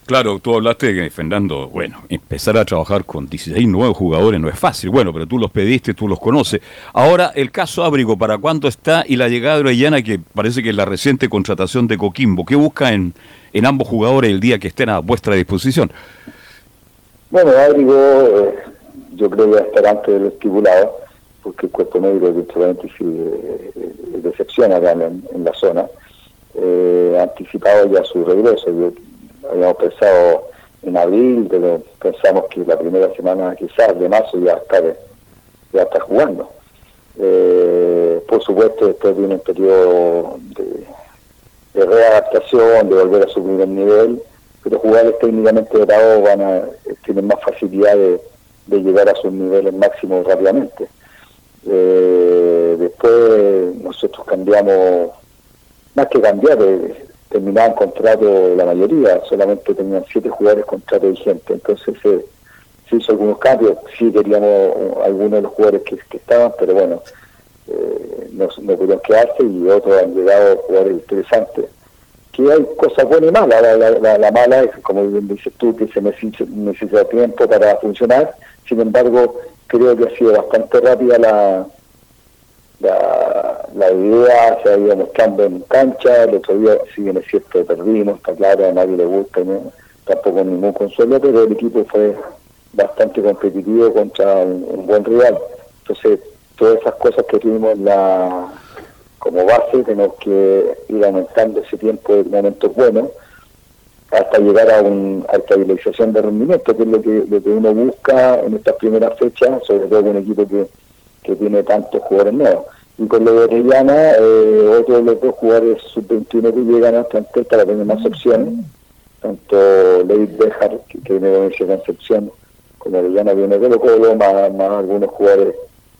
Claro, tú hablaste de Fernando, bueno, empezar a trabajar con 16 nuevos jugadores no es fácil, bueno, pero tú los pediste, tú los conoces. Ahora, el caso Ábrigo, ¿para cuándo está? Y la llegada de Orellana, que parece que es la reciente contratación de Coquimbo, ¿qué busca en, en ambos jugadores el día que estén a vuestra disposición? Bueno, Ábrigo, eh, yo creo que va a estar antes del estipulado porque el cuerpo médico de eh, eh, decepciona acá en, la zona, eh, anticipado ya su regreso. habíamos pensado en abril, pensamos que la primera semana quizás de marzo ya está, ya está jugando. Eh, por supuesto, después viene un periodo de, readaptación, de volver a su primer nivel, pero jugadores técnicamente dotados van a, tienen más facilidad de llegar a sus niveles máximos rápidamente. Eh, después nosotros cambiamos, más que cambiar, eh, terminaban contrato la mayoría, solamente tenían siete jugadores contrato vigente, entonces eh, se hizo algunos cambios, sí queríamos algunos de los jugadores que, estaban, pero bueno, eh, no, no, pudieron quedarse y otros han llegado jugadores interesantes. Que hay cosas buenas y malas, la, la, mala es, como dices tú, que se necesita tiempo para funcionar, sin embargo, creo que ha sido bastante rápida la, la, idea, se ha ido mostrando en cancha, el otro día, si bien es cierto, perdimos, está claro, a nadie le gusta, tampoco ningún consuelo, pero el equipo fue bastante competitivo contra un, buen rival. Entonces, todas esas cosas que tuvimos la, como base, tenemos que ir aumentando ese tiempo de momentos buenos hasta llegar a una estabilización de rendimiento, que es lo que, lo que uno busca en estas primeras fechas, sobre todo con un equipo que, que tiene tantos jugadores nuevos. Y con lo de Orellana, eh, otro de los dos jugadores sub-21 que llegan a plantel para tener más opciones, tanto David Bejar, que, que viene de Concepción, como Orellana viene de Colo más, más algunos jugadores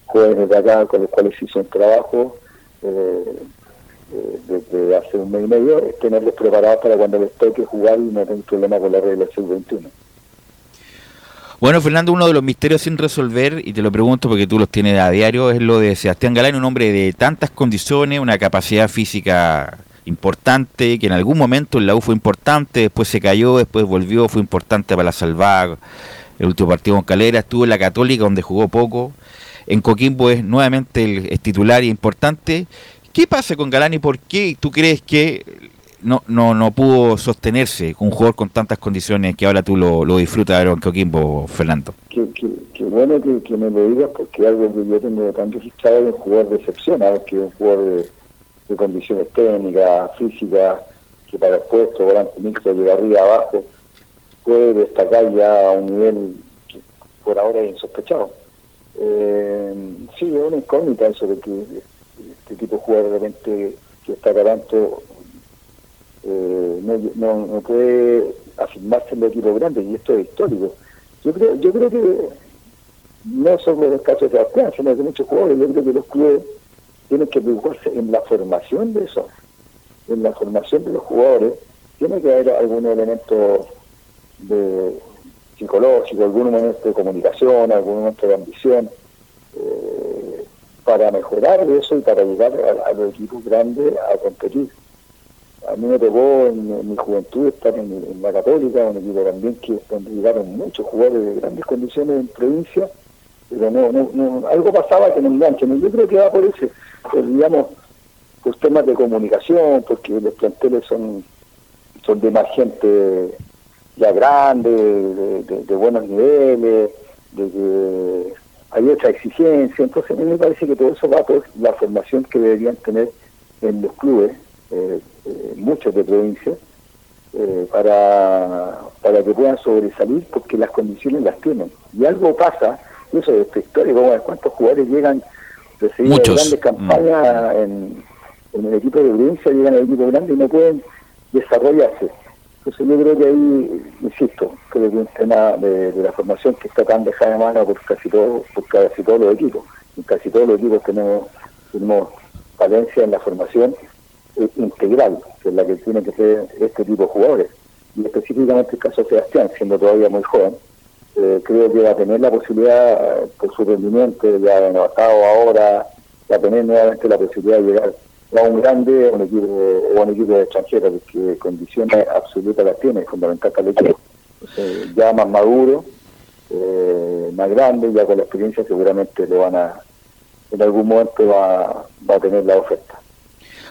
jóvenes de acá con los cuales hizo un trabajo. Eh, desde hace un mes y medio, es tenerlos preparados para cuando les toque jugar y no tener problema con la regla sub-21. Bueno, Fernando, uno de los misterios sin resolver, y te lo pregunto porque tú los tienes a diario, es lo de Sebastián Galán, un hombre de tantas condiciones, una capacidad física importante, que en algún momento en la U fue importante, después se cayó, después volvió, fue importante para la salvar el último partido con Calera, estuvo en la Católica donde jugó poco, en Coquimbo es nuevamente el titular y importante, ¿Qué pasa con Galani? ¿Por qué tú crees que no, no, no pudo sostenerse un jugador con tantas condiciones que ahora tú lo, lo disfrutas de Coquimbo, Fernando? Qué, bueno que, me lo digas porque algo que yo tengo tan registrado es un jugador de excepción, que es un jugador de, condiciones técnicas, físicas, que para el puesto, volante mixto, de arriba abajo, puede destacar ya a un nivel que por ahora es insospechado. Eh, sí, es una incógnita eso de que este tipo de repente que está tanto eh, no, no, puede afirmarse en el equipo grande y esto es histórico. Yo creo, yo creo que no solo los casos de Sebastián, sino de muchos jugadores, yo creo que los clubes tienen que preocuparse en la formación de eso, en la formación de los jugadores, tiene que haber algún elemento de psicológico, algún momento de comunicación, algún momento de ambición. Eh, para mejorar eso y para llegar a, los equipos grandes a competir. A mí me tocó en, mi juventud estar en, la Católica, un equipo también que donde llegaron muchos jugadores de grandes condiciones en provincia, pero no, no, algo pasaba que no enganchan. Yo creo que va por ese, digamos, por temas de comunicación, porque los planteles son, son de más gente ya grande, de, buenos niveles, de que hay otra exigencia, entonces a mí me parece que todo eso va por la formación que deberían tener en los clubes, eh, eh, muchos de provincia, eh, para, para que puedan sobresalir porque las condiciones las tienen. Y algo pasa, eso de esta historia, cuántos jugadores llegan recibiendo grandes campañas mm. en, en el equipo de provincia, llegan al equipo grande y no pueden desarrollarse. Entonces yo creo que ahí, insisto, creo que un tema de, la formación que está tan dejada de mano por casi todo, por casi todos los equipos. En casi todos los equipos tenemos, tenemos falencia en la formación integral, que es la que tiene que ser este tipo de jugadores. Y específicamente el caso de Sebastián, siendo todavía muy joven, eh, creo que va a tener la posibilidad, por su rendimiento, ya en ahora, va a tener nuevamente la posibilidad de llegar a un grande o un equipo, un equipo extranjero, porque condiciones absolutas las tiene, es fundamental para el equipo. ya más maduro, eh, más grande, ya con la experiencia seguramente lo van a, en algún momento va, va a tener la oferta.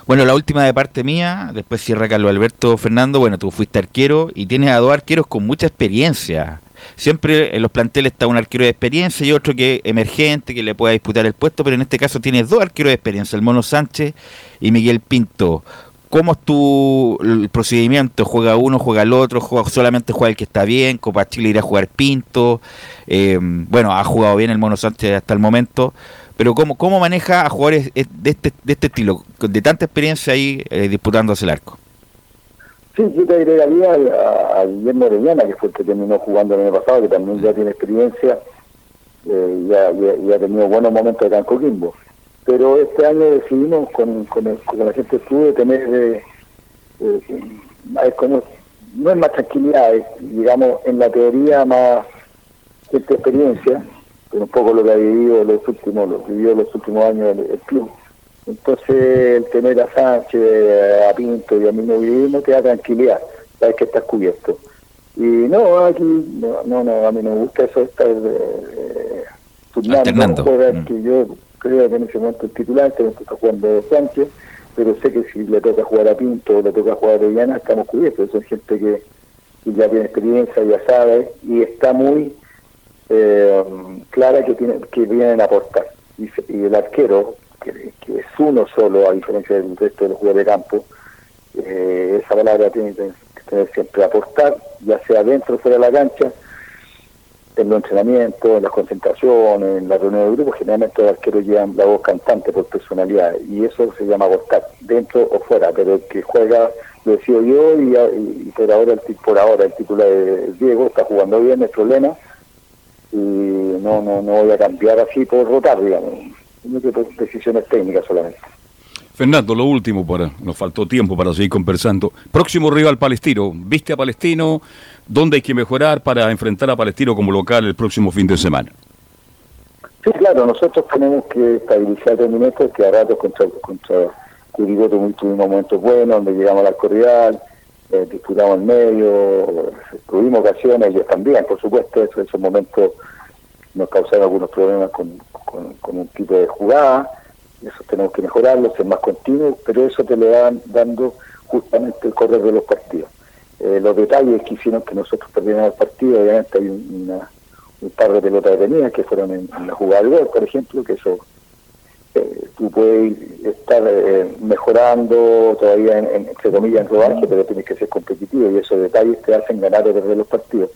Bueno, la última de parte mía, después cierra Carlos Alberto Fernando, bueno, tú fuiste arquero y tienes a dos arqueros con mucha experiencia siempre en los planteles está un arquero de experiencia y otro que emergente, que le pueda disputar el puesto, pero en este caso tienes dos arqueros de experiencia, el Mono Sánchez y Miguel Pinto. ¿Cómo es tu el procedimiento? ¿Juega uno, juega el otro? Juega, ¿Solamente juega el que está bien? ¿Copa Chile irá a jugar Pinto? Eh, bueno, ha jugado bien el Mono Sánchez hasta el momento, pero ¿cómo, cómo maneja a jugadores de este, de este estilo, de tanta experiencia ahí eh, disputándose el arco? Sí, yo te agregaría a, a Guillermo Orellana, que fue el que terminó jugando el año pasado, que también ya tiene experiencia eh, y, ha tenido buenos momentos acá en Coquimbo. Pero este año decidimos con, con, la gente de tener, eh, eh, como, no es más tranquilidad, digamos, en la teoría más esta experiencia, pero un poco lo que ha vivido los últimos, lo vivió los últimos años el club entonces, el tener a Sánchez, a Pinto y a mí no te da tranquilidad, sabes que estás cubierto. Y no, aquí, no, no, a mí no me gusta eso de estar eh, turnando. Mm. que yo creo que en ese momento el titular, que está jugando Sánchez, pero sé que si le toca jugar a Pinto o le toca jugar a Orellana, estamos cubiertos. Son gente que, y ya tiene experiencia, ya sabe, y está muy eh, clara que, tiene, que vienen a aportar. Y, el arquero, que, es uno solo, a diferencia del resto de los jugadores de campo, eh, esa palabra tiene que tener siempre aportar, ya sea dentro o fuera de la cancha, en los entrenamientos, en las concentraciones, en la reunión de grupo, generalmente los arqueros llevan la voz cantante por personalidad y eso se llama aportar, dentro o fuera, pero el que juega lo decido yo y, por ahora el por ahora el titular de Diego está jugando bien, el problema y no no no voy a cambiar así por rotar, digamos, decisiones técnicas solamente. Fernando, lo último, para nos faltó tiempo para seguir conversando. Próximo rival Palestino, ¿viste a Palestino? ¿Dónde hay que mejorar para enfrentar a Palestino como local el próximo fin de semana? Sí, claro, nosotros tenemos que estabilizar el minutos que a ratos contra, contra Curicó tuvimos momentos buenos, donde llegamos al cordial, eh, disputamos el medio, tuvimos ocasiones, ellos también, por supuesto, eso, esos momentos nos causaron algunos problemas con, con un tipo de jugada eso tenemos que mejorarlo, ser más continuo, pero eso te lo van dando justamente el correr de los partidos. Eh, los detalles que hicieron que nosotros perdiéramos el partido, obviamente hay un par de pelotas detenidas que fueron en, la jugada de gol, por ejemplo, que eso eh, tú puedes estar eh, mejorando todavía, en, entre comillas, en rodaje, pero tienes que ser competitivo y esos detalles te hacen ganar o perder los partidos.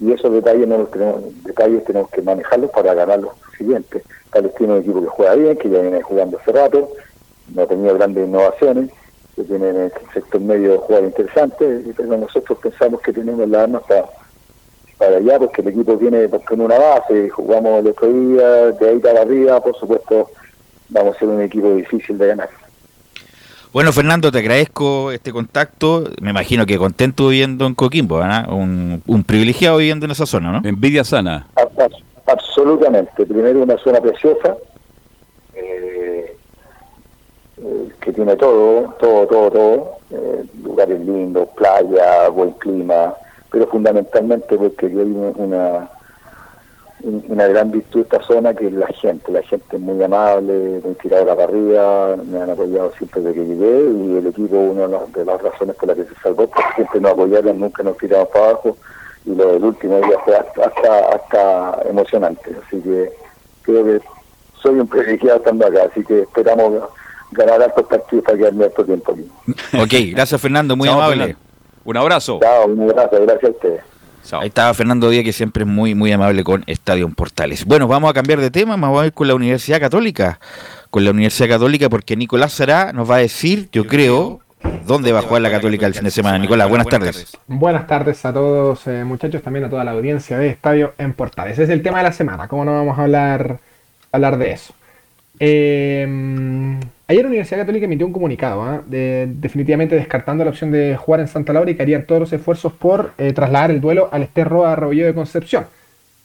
Y esos detalles, no los tenemos, detalles tenemos que manejarlos para ganar los siguientes. Palestino es un equipo que juega bien, que ya viene jugando hace rato, no ha tenido grandes innovaciones, que tiene en el sector medio jugar interesante, pero nosotros pensamos que tenemos las armas para, para allá, porque el equipo porque en una base, jugamos el otro día, de ahí para arriba, por supuesto, vamos a ser un equipo difícil de ganar. Bueno, Fernando, te agradezco este contacto. Me imagino que contento viviendo en Coquimbo, ¿verdad? Un, un privilegiado viviendo en esa zona, ¿no? Envidia sana. Absolutamente. Primero una zona preciosa, eh, eh, que tiene todo, todo, todo, todo. Eh, lugares lindos, playa, buen clima, pero fundamentalmente porque hay una, una gran virtud de esta zona que es la gente. La gente es muy amable, me han tirado la parrilla, me han apoyado siempre desde que llegué y el equipo, una de las razones por las que se salvó, porque siempre nos apoyaron, nunca nos tiraron para abajo y lo del último día fue hasta, hasta, emocionante. Así que creo que soy un privilegiado estando acá, así que esperamos ganar estos partidos para quedarme estos tiempo aquí. Ok, gracias Fernando, muy amable. Un abrazo. Chao, un abrazo, gracias a ustedes. Ahí estaba Fernando Díaz, que siempre es muy, muy amable con Estadio Portales. Bueno, vamos a cambiar de tema, vamos a ir con la Universidad Católica. Con la Universidad Católica, porque Nicolás Sará nos va a decir, yo creo, ¿Dónde va a jugar la Católica el fin de semana? Nicolás, buenas tardes. Buenas tardes a todos, eh, muchachos, también a toda la audiencia de Estadio en Portales. Es el tema de la semana, ¿cómo no vamos a hablar, hablar de eso? Em, ayer la Universidad Católica emitió un comunicado, ¿ah? definitivamente descartando la opción de jugar en Santa Laura y que harían todos los esfuerzos por eh, trasladar el duelo al Esterro a Rebollo de Concepción.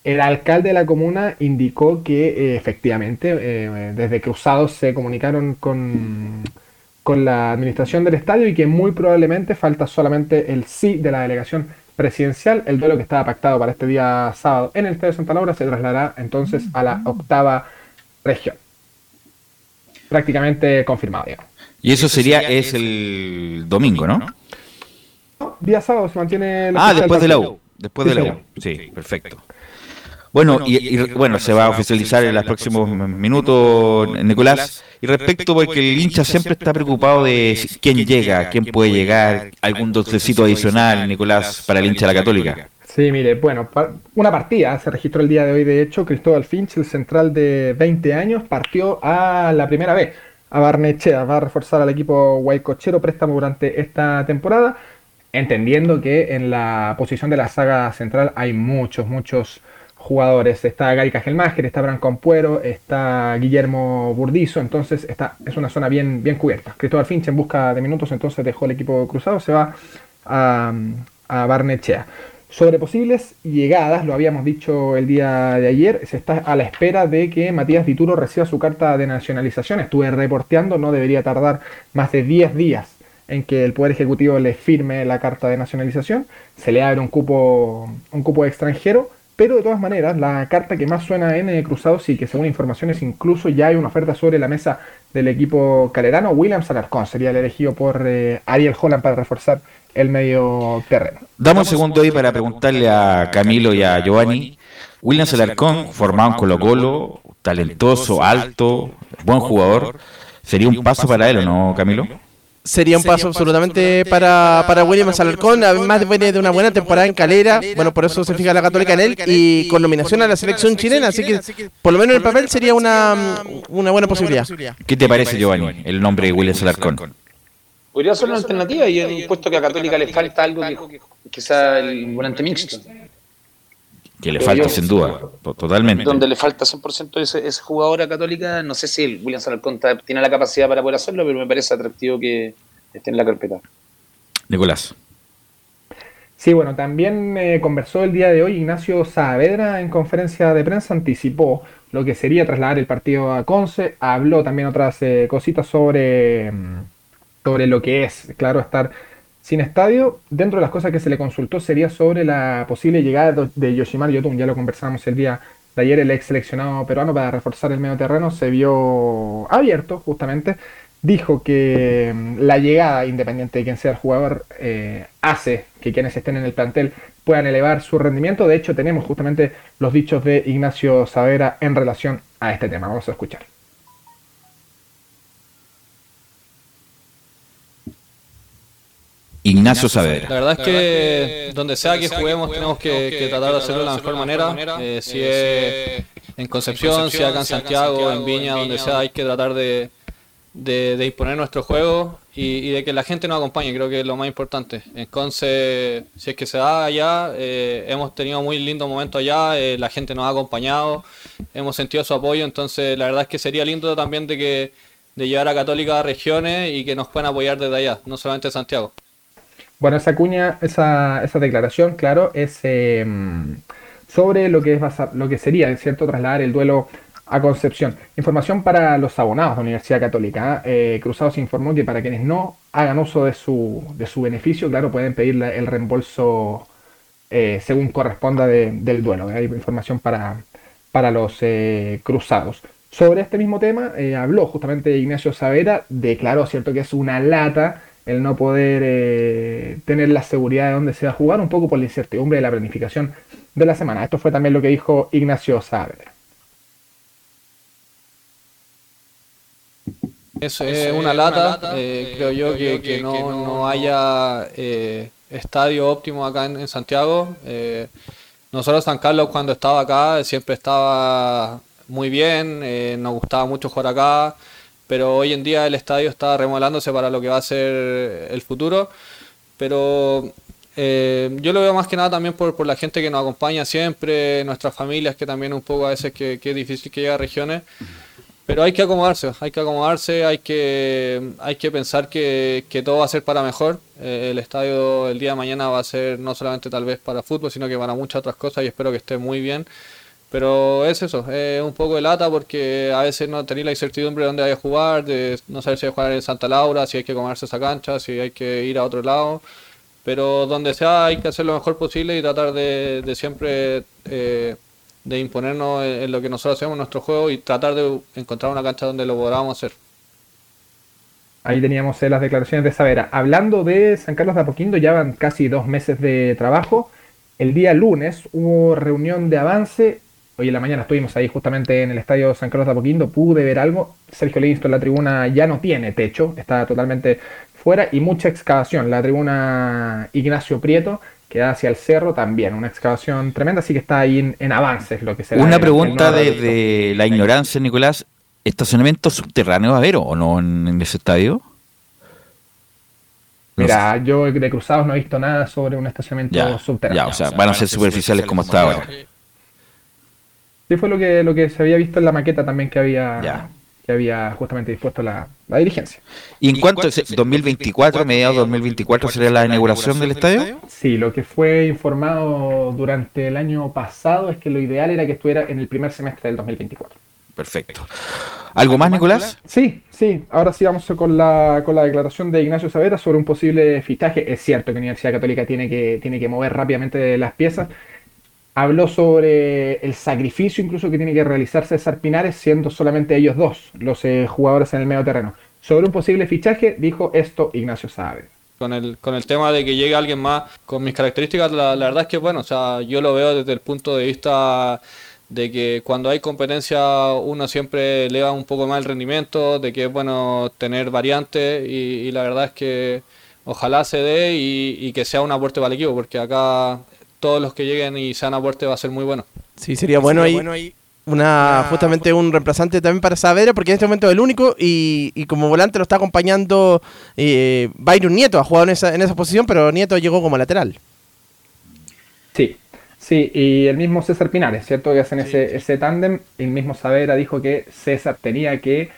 El alcalde de la comuna indicó que eh, efectivamente desde Cruzados se comunicaron con con la administración del estadio y que muy probablemente falta solamente el sí de la delegación presidencial. El duelo que estaba pactado para este día sábado en el Estadio Santa Laura se trasladará entonces a la octava región. Prácticamente confirmado, Y eso sería, es el domingo, ¿no? Día sábado se mantiene la Ah, después de la U. Después de la U. Sí, perfecto. Bueno, y, bueno, se va a oficializar en los próximos minutos, Nicolás. Y respecto, porque el hincha siempre está preocupado de quién llega, quién puede llegar, algún dulcecito adicional, Nicolás, para el hincha de la Católica. Sí, mire, bueno, una partida se registró el día de hoy, de hecho, Cristóbal Finch, el central de 20 años, partió a la primera vez a Barnechea, va a reforzar al equipo Guaycochero préstamo durante esta temporada, entendiendo que en la posición de la saga central hay muchos, muchos jugadores. Está Gary Cajelmacher, está Branco Ampuero, está Guillermo Burdizo, entonces está, es una zona bien, bien cubierta. Cristóbal Finch en busca de minutos, entonces dejó el equipo cruzado, se va a, a Barnechea. Sobre posibles llegadas, lo habíamos dicho el día de ayer, se está a la espera de que Matías Dituro reciba su carta de nacionalización. Estuve reporteando, no debería tardar más de 10 días en que el Poder Ejecutivo le firme la carta de nacionalización. Se le abre un cupo, un cupo extranjero Pero de todas maneras, la carta que más suena en Cruzados y que según informaciones incluso ya hay una oferta sobre la mesa del equipo calerano, William Alarcón sería el elegido por eh, Ariel Holland para reforzar el medio terreno. Damos un segundo ahí para preguntarle a Camilo y a Giovanni. William Alarcón, formado en Colo Colo, talentoso, alto, buen jugador. ¿Sería un paso para él o no, Camilo? Sería un paso absolutamente para, para William Alarcón, además viene de una buena temporada en Calera, bueno, por eso se fija la Católica en él, y con nominación a la selección chilena, así que por lo menos en el papel sería una, una buena posibilidad. ¿Qué te parece, Giovanni, el nombre de William Alarcón? Podría ser una alternativa y he puesto que a Católica le falta algo que quizá el volante mixto. Que le falta, sin duda, totalmente. Donde le falta 100% ese, ese jugador a Católica, no sé si el William Salarcón tiene la capacidad para poder hacerlo, pero me parece atractivo que esté en la carpeta. Nicolás. Sí, bueno, también eh, conversó el día de hoy Ignacio Saavedra en conferencia de prensa, anticipó lo que sería trasladar el partido a Conce, habló también otras eh, cositas sobre, mm, sobre lo que es, claro, estar sin estadio, dentro de las cosas que se le consultó sería sobre la posible llegada de Yoshimar Yotun. Ya lo conversamos el día de ayer, el ex seleccionado peruano para reforzar el medio terreno se vio abierto justamente. Dijo que mm, la llegada, independiente de quién sea el jugador, eh, hace que quienes estén en el plantel puedan elevar su rendimiento. De hecho, tenemos justamente los dichos de Ignacio Savera en relación a este tema. Vamos a escuchar. Ignacio Saavedra. La verdad es que donde sea que juguemos tenemos que, tratar de hacerlo de la mejor manera. Eh, si es en Concepción, si acá en Santiago, en Viña, donde sea, hay que tratar de, de, imponer nuestro juego y, de que la gente nos acompañe, creo que es lo más importante. En Conce, si es que se da allá, eh, hemos tenido muy lindos momentos allá, eh, la gente nos ha acompañado, hemos sentido su apoyo, entonces la verdad es que sería lindo también de que de llevar a Católica a regiones y que nos puedan apoyar desde allá, no solamente Santiago. Bueno, esa cuña, esa, esa declaración, claro, es em, sobre lo que, es lo que sería, ¿cierto?, trasladar el duelo a Concepción. Información para los abonados de la Universidad Católica. Eh, Cruzados informó que para quienes no hagan uso de su, de su beneficio, claro, pueden pedir el reembolso eh, según corresponda del duelo. Hay información para, para los eh, cruzados. Sobre este mismo tema habló justamente Ignacio Savera, declaró, ¿cierto?, que es una lata el no poder eh, tener la seguridad de dónde se va a jugar, un poco por la incertidumbre de la planificación de la semana. Esto fue también lo que dijo Ignacio Saavedra. Es una lata, eh, creo yo que, no, haya eh, estadio óptimo acá en, Santiago. nosotros San Carlos cuando estaba acá siempre estaba muy bien, nos gustaba mucho jugar acá pero hoy en día el estadio está remodelándose para lo que va a ser el futuro. Pero eh, yo lo veo más que nada también por, por, la gente que nos acompaña siempre, nuestras familias, que también un poco a veces que, es difícil que llegue a regiones. Pero hay que acomodarse, hay que acomodarse, hay que, hay que pensar que, que todo va a ser para mejor. Eh, el estadio el día de mañana va a ser no solamente tal vez para fútbol, sino que para muchas otras cosas y espero que esté muy bien. Pero es eso, es un poco de lata porque a veces no tenéis la incertidumbre de dónde hay a jugar, de no saber si hay que jugar en Santa Laura, si hay que comerse esa cancha, si hay que ir a otro lado. Pero donde sea hay que hacer lo mejor posible y tratar de, siempre eh, de imponernos en, lo que nosotros hacemos en nuestro juego y tratar de encontrar una cancha donde lo podamos hacer. Ahí teníamos eh, las declaraciones de Savera. Hablando de San Carlos de Apoquindo, ya van casi dos meses de trabajo. El día lunes hubo reunión de avance Hoy en la mañana estuvimos ahí justamente en el estadio San Carlos de Apoquindo, pude ver algo. Sergio Livingston, la tribuna ya no tiene techo, está totalmente fuera y mucha excavación. La tribuna Ignacio Prieto, que da hacia el cerro, también una excavación tremenda, así que está ahí en, avances lo que será. Una pregunta de, la ignorancia, Nicolás. ¿Estacionamiento subterráneo va a haber o no en, ese estadio? Mira, yo de cruzados no he visto nada sobre un estacionamiento subterráneo. Ya, o sea, van a ser superficiales como está ahora. Sí, fue lo que, lo que se había visto en la maqueta también que había, que había justamente dispuesto la, dirigencia. ¿Y en cuánto? ¿2024, mediados de 2024 sería la inauguración del estadio? Sí, lo que fue informado durante el año pasado es que lo ideal era que estuviera en el primer semestre del 2024. Perfecto. ¿Algo más, Nicolás? Sí, sí. Ahora sí vamos con la, con la declaración de Ignacio Savera sobre un posible fichaje. Es cierto que la Universidad Católica tiene que, tiene que mover rápidamente las piezas habló sobre el sacrificio incluso que tiene que realizar César Pinares siendo solamente ellos dos los eh, jugadores en el medio terreno. Sobre un posible fichaje dijo esto Ignacio Saavedra. Con el, con el tema de que llegue alguien más con mis características, la, verdad es que bueno, o sea, yo lo veo desde el punto de vista de que cuando hay competencia uno siempre eleva un poco más el rendimiento, de que es bueno tener variantes y, la verdad es que ojalá se dé y, que sea un aporte para el equipo, porque acá todos los que lleguen y sean aporte va a ser muy bueno. Sí, sería bueno, ahí, una, justamente un reemplazante también para Saavedra, porque en este momento es el único y, como volante lo está acompañando eh, Byron Nieto, ha jugado en esa, en esa posición, pero Nieto llegó como lateral. Sí, sí, y el mismo César Pinares, ¿cierto? Que hacen ese, ese tándem, el mismo Saavedra dijo que César tenía que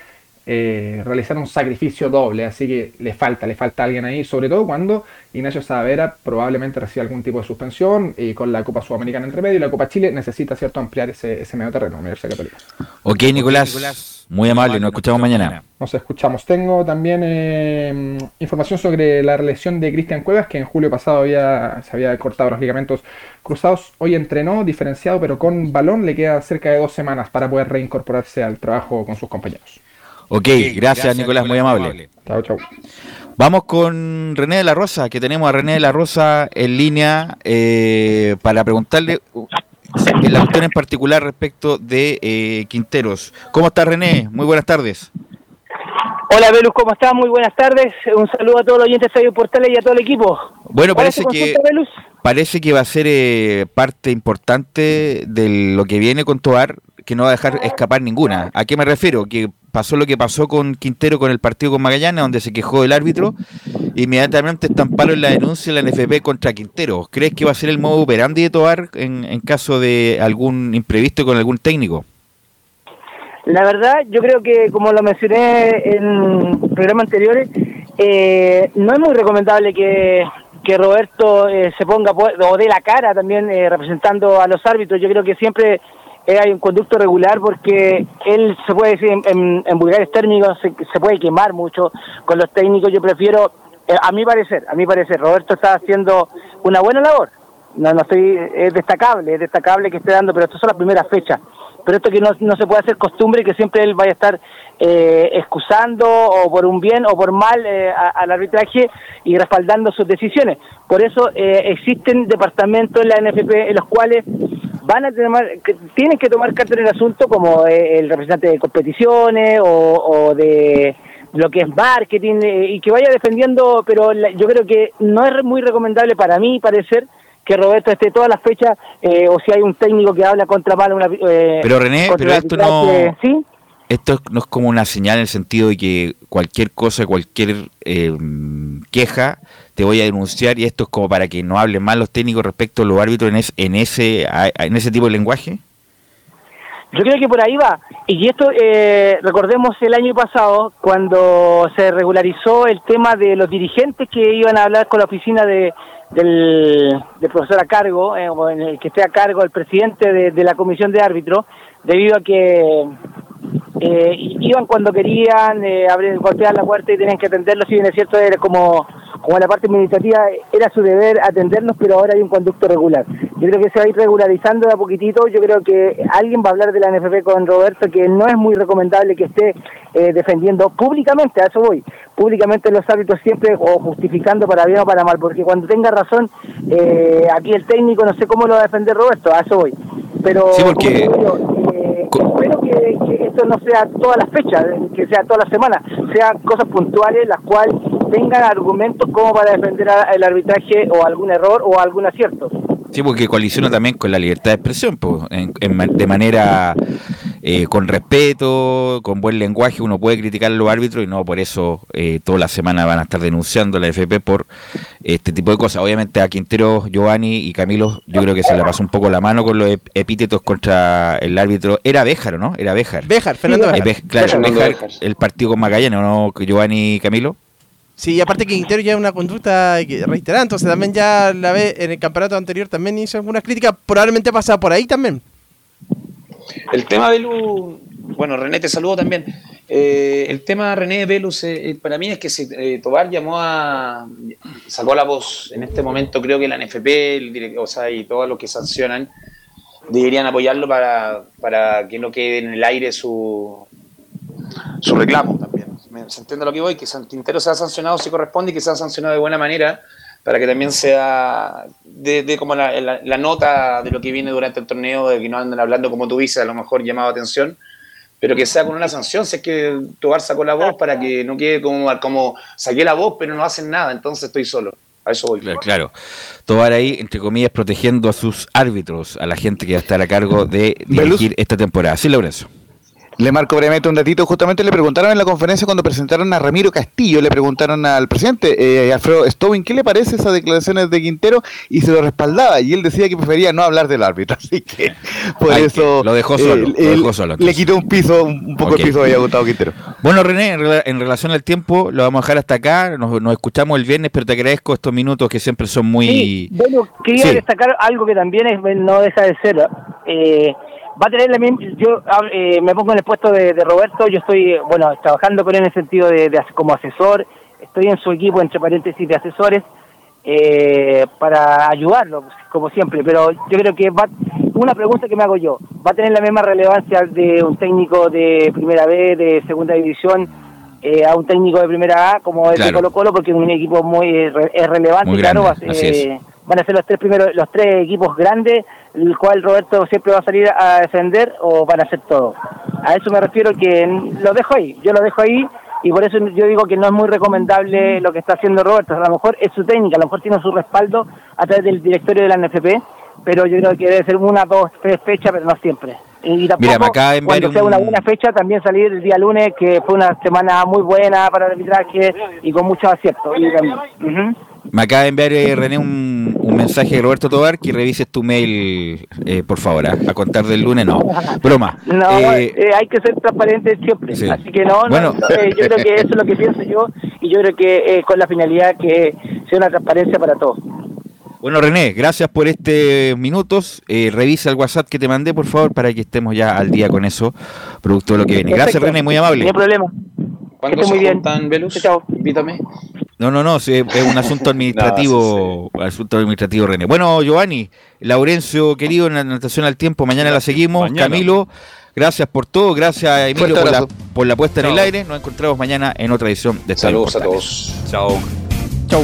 eh, realizar un sacrificio doble, así que le falta, le falta alguien ahí, sobre todo cuando Ignacio Savera probablemente reciba algún tipo de suspensión y con la Copa Sudamericana entre medio y la Copa Chile necesita cierto ampliar ese, ese medio terreno, Universidad Católica. Ok, Nicolás, muy amable, nos escuchamos mañana. Nos escuchamos. Tengo también eh, información sobre la lesión de Cristian Cuevas, que en julio pasado había, se había cortado los ligamentos cruzados. Hoy entrenó diferenciado, pero con balón le queda cerca de dos semanas para poder reincorporarse al trabajo con sus compañeros. Ok, gracias, Nicolás, muy amable. Chao, chao. Vamos con René de la Rosa, que tenemos a René de la Rosa en línea eh, para preguntarle la cuestión en particular respecto de eh, Quinteros. ¿Cómo está René? Muy buenas tardes. Hola Velus, ¿cómo estás? Muy buenas tardes. Un saludo a todos los oyentes de Radio Portales y a todo el equipo. Bueno, parece que parece que va a ser eh, parte importante de lo que viene con Toar, que no va a dejar escapar ninguna. ¿A qué me refiero? Que pasó lo que pasó con Quintero con el partido con Magallanes, donde se quejó del árbitro, inmediatamente estamparon la denuncia de la NFP contra Quintero. ¿Crees que va a ser el modo operandi de Tobar en, en caso de algún imprevisto con algún técnico? La verdad, yo creo que, como lo mencioné en programas anteriores, eh, no es muy recomendable que, Roberto eh, se ponga o dé la cara también eh, representando a los árbitros. Yo creo que siempre hay un conducto regular porque él se puede decir en, en, vulgares términos se, puede quemar mucho con los técnicos. Yo prefiero eh, a mi parecer a mi parecer Roberto está haciendo una buena labor. No no estoy es destacable es destacable que esté dando pero estas son las primeras fechas. Pero esto que no, no se puede hacer costumbre que siempre él vaya a estar eh, excusando o por un bien o por mal eh, al arbitraje y respaldando sus decisiones. Por eso existen departamentos en la NFP en los cuales van a tener, tienen que tomar carta en el asunto como eh, el representante de competiciones o, de lo que es marketing eh, y que vaya defendiendo, pero yo creo que no es muy recomendable para mí parecer que Roberto esté todas las fechas eh, o si hay un técnico que habla contra mal una pero René pero esto no ¿sí? esto no es como una señal en el sentido de que cualquier cosa cualquier queja te voy a denunciar y esto es como para que no hablen mal los técnicos respecto a los árbitros en, en, ese, en ese tipo de lenguaje? Yo creo que por ahí va. Y esto, eh, recordemos el año pasado, cuando se regularizó el tema de los dirigentes que iban a hablar con la oficina de, del, profesor a cargo, eh, o en el que esté a cargo el presidente de, la comisión de árbitros, debido a que eh, iban cuando querían, eh, abrir, golpear la puerta y tenían que atenderlo, si bien es cierto, era como como la parte administrativa era su deber atendernos, pero ahora hay un conducto regular. Yo creo que se va a ir regularizando de a poquitito, yo creo que alguien va a hablar de la NFP con Roberto, que no es muy recomendable que esté eh, defendiendo públicamente, a eso voy, públicamente los árbitros siempre o justificando para bien o para mal, porque cuando tenga razón, eh, aquí el técnico no sé cómo lo va a defender Roberto, a eso voy. Pero sí, porque... Eh, espero que, que, esto no sea todas las fechas, que sea todas las semanas, sean cosas puntuales las cuales tengan argumentos como para defender el arbitraje o algún error o algún acierto. Sí, porque colisiona también con la libertad de expresión, pues, de manera eh, con respeto, con buen lenguaje, uno puede criticar a los árbitros y no por eso eh, toda la semana van a estar denunciando a la FP por este tipo de cosas. Obviamente a Quintero, Giovanni y Camilo, yo creo que se le pasó un poco la mano con los epítetos contra el árbitro. Era Béjar, ¿no? Era Béjar. Béjar, Fernando Béjar. claro, Béjar, el partido con Magallanes, ¿no? Giovanni y Camilo. Sí, y aparte que Quintero ya es una conducta reiterada, entonces también ya la ve en el campeonato anterior también hizo algunas críticas, probablemente pasado por ahí también. El tema de Lu, bueno, René te saludo también. Eh, el tema René Velus eh, para mí es que si, eh, Tobar llamó a, sacó la voz en este momento, creo que la NFP, el o sea, y todos los que sancionan, deberían apoyarlo para, para que no quede en el aire su, su reclamo también. ¿Se entiende lo que voy? Que Quintero sea sancionado si corresponde y que sea sancionado de buena manera para que también sea de, como la, nota de lo que viene durante el torneo, de que no anden hablando como tú dices, a lo mejor llamado atención, pero que sea con una sanción, si es que Tobar sacó la voz para que no quede como, como saqué la voz pero no hacen nada, entonces estoy solo. A eso voy. Claro, Tobar ahí, entre comillas, protegiendo a sus árbitros, a la gente que va a estar a cargo de dirigir esta temporada. Sí, Lorenzo. Le marco brevemente un datito. Justamente le preguntaron en la conferencia cuando presentaron a Ramiro Castillo, le preguntaron al presidente eh, Alfredo Stobin qué le parece esas declaraciones de Quintero y se lo respaldaba. Y él decía que prefería no hablar del árbitro. Así que por eso. lo dejó solo. lo dejó solo le quitó un piso, un poco el piso a Gustavo Quintero. Bueno, René, en, relación al tiempo, lo vamos a dejar hasta acá. Nos, escuchamos el viernes, pero te agradezco estos minutos que siempre son muy. bueno, quería destacar algo que también es, no deja de ser. Eh, va a tener la misma, yo eh, me pongo en el puesto de, Roberto, yo estoy, bueno, trabajando con él en el sentido de, como asesor, estoy en su equipo, entre paréntesis, de asesores, eh, para ayudarlo, como siempre, pero yo creo que va, una pregunta que me hago yo, ¿va a tener la misma relevancia de un técnico de primera B, de segunda división, eh, a un técnico de primera A como el de Colo Colo, porque es un equipo muy es relevante, claro, van a ser los tres primeros, los tres equipos grandes el cual Roberto siempre va a salir a defender o van a hacer todo. A eso me refiero que lo dejo ahí, yo lo dejo ahí y por eso yo digo que no es muy recomendable lo que está haciendo Roberto. A lo mejor es su técnica, a lo mejor tiene su respaldo a través del directorio de la NFP, pero yo creo que debe ser una, dos, tres fechas, pero no siempre. Y tampoco, cuando sea una buena fecha, también salir el día lunes, que fue una semana muy buena para el arbitraje y con mucho acierto. Me acaba de enviar eh, René un, mensaje de Roberto Tobar que revises tu mail, eh, por favor, ¿ah? a contar del lunes, no. Broma. No, eh, hay que ser transparente siempre. Así que no, bueno. yo creo que eso es lo que pienso yo y yo creo que con la finalidad que sea una transparencia para todos. Bueno, René, gracias por este minutos. revisa el WhatsApp que te mandé, por favor, para que estemos ya al día con eso, producto de lo que viene. Gracias, René, muy amable. No hay problema. ¿Cuándo se muy juntan, Velus? Chao. Invítame. No, no, no, es un asunto administrativo, asunto administrativo, René. Bueno, Giovanni, Laurencio, querido, en la natación al tiempo, mañana la seguimos. Camilo, gracias por todo, gracias Emilio por la, por la, puesta en el aire. Nos encontramos mañana en otra edición de Saludos a todos. Chao. Chao.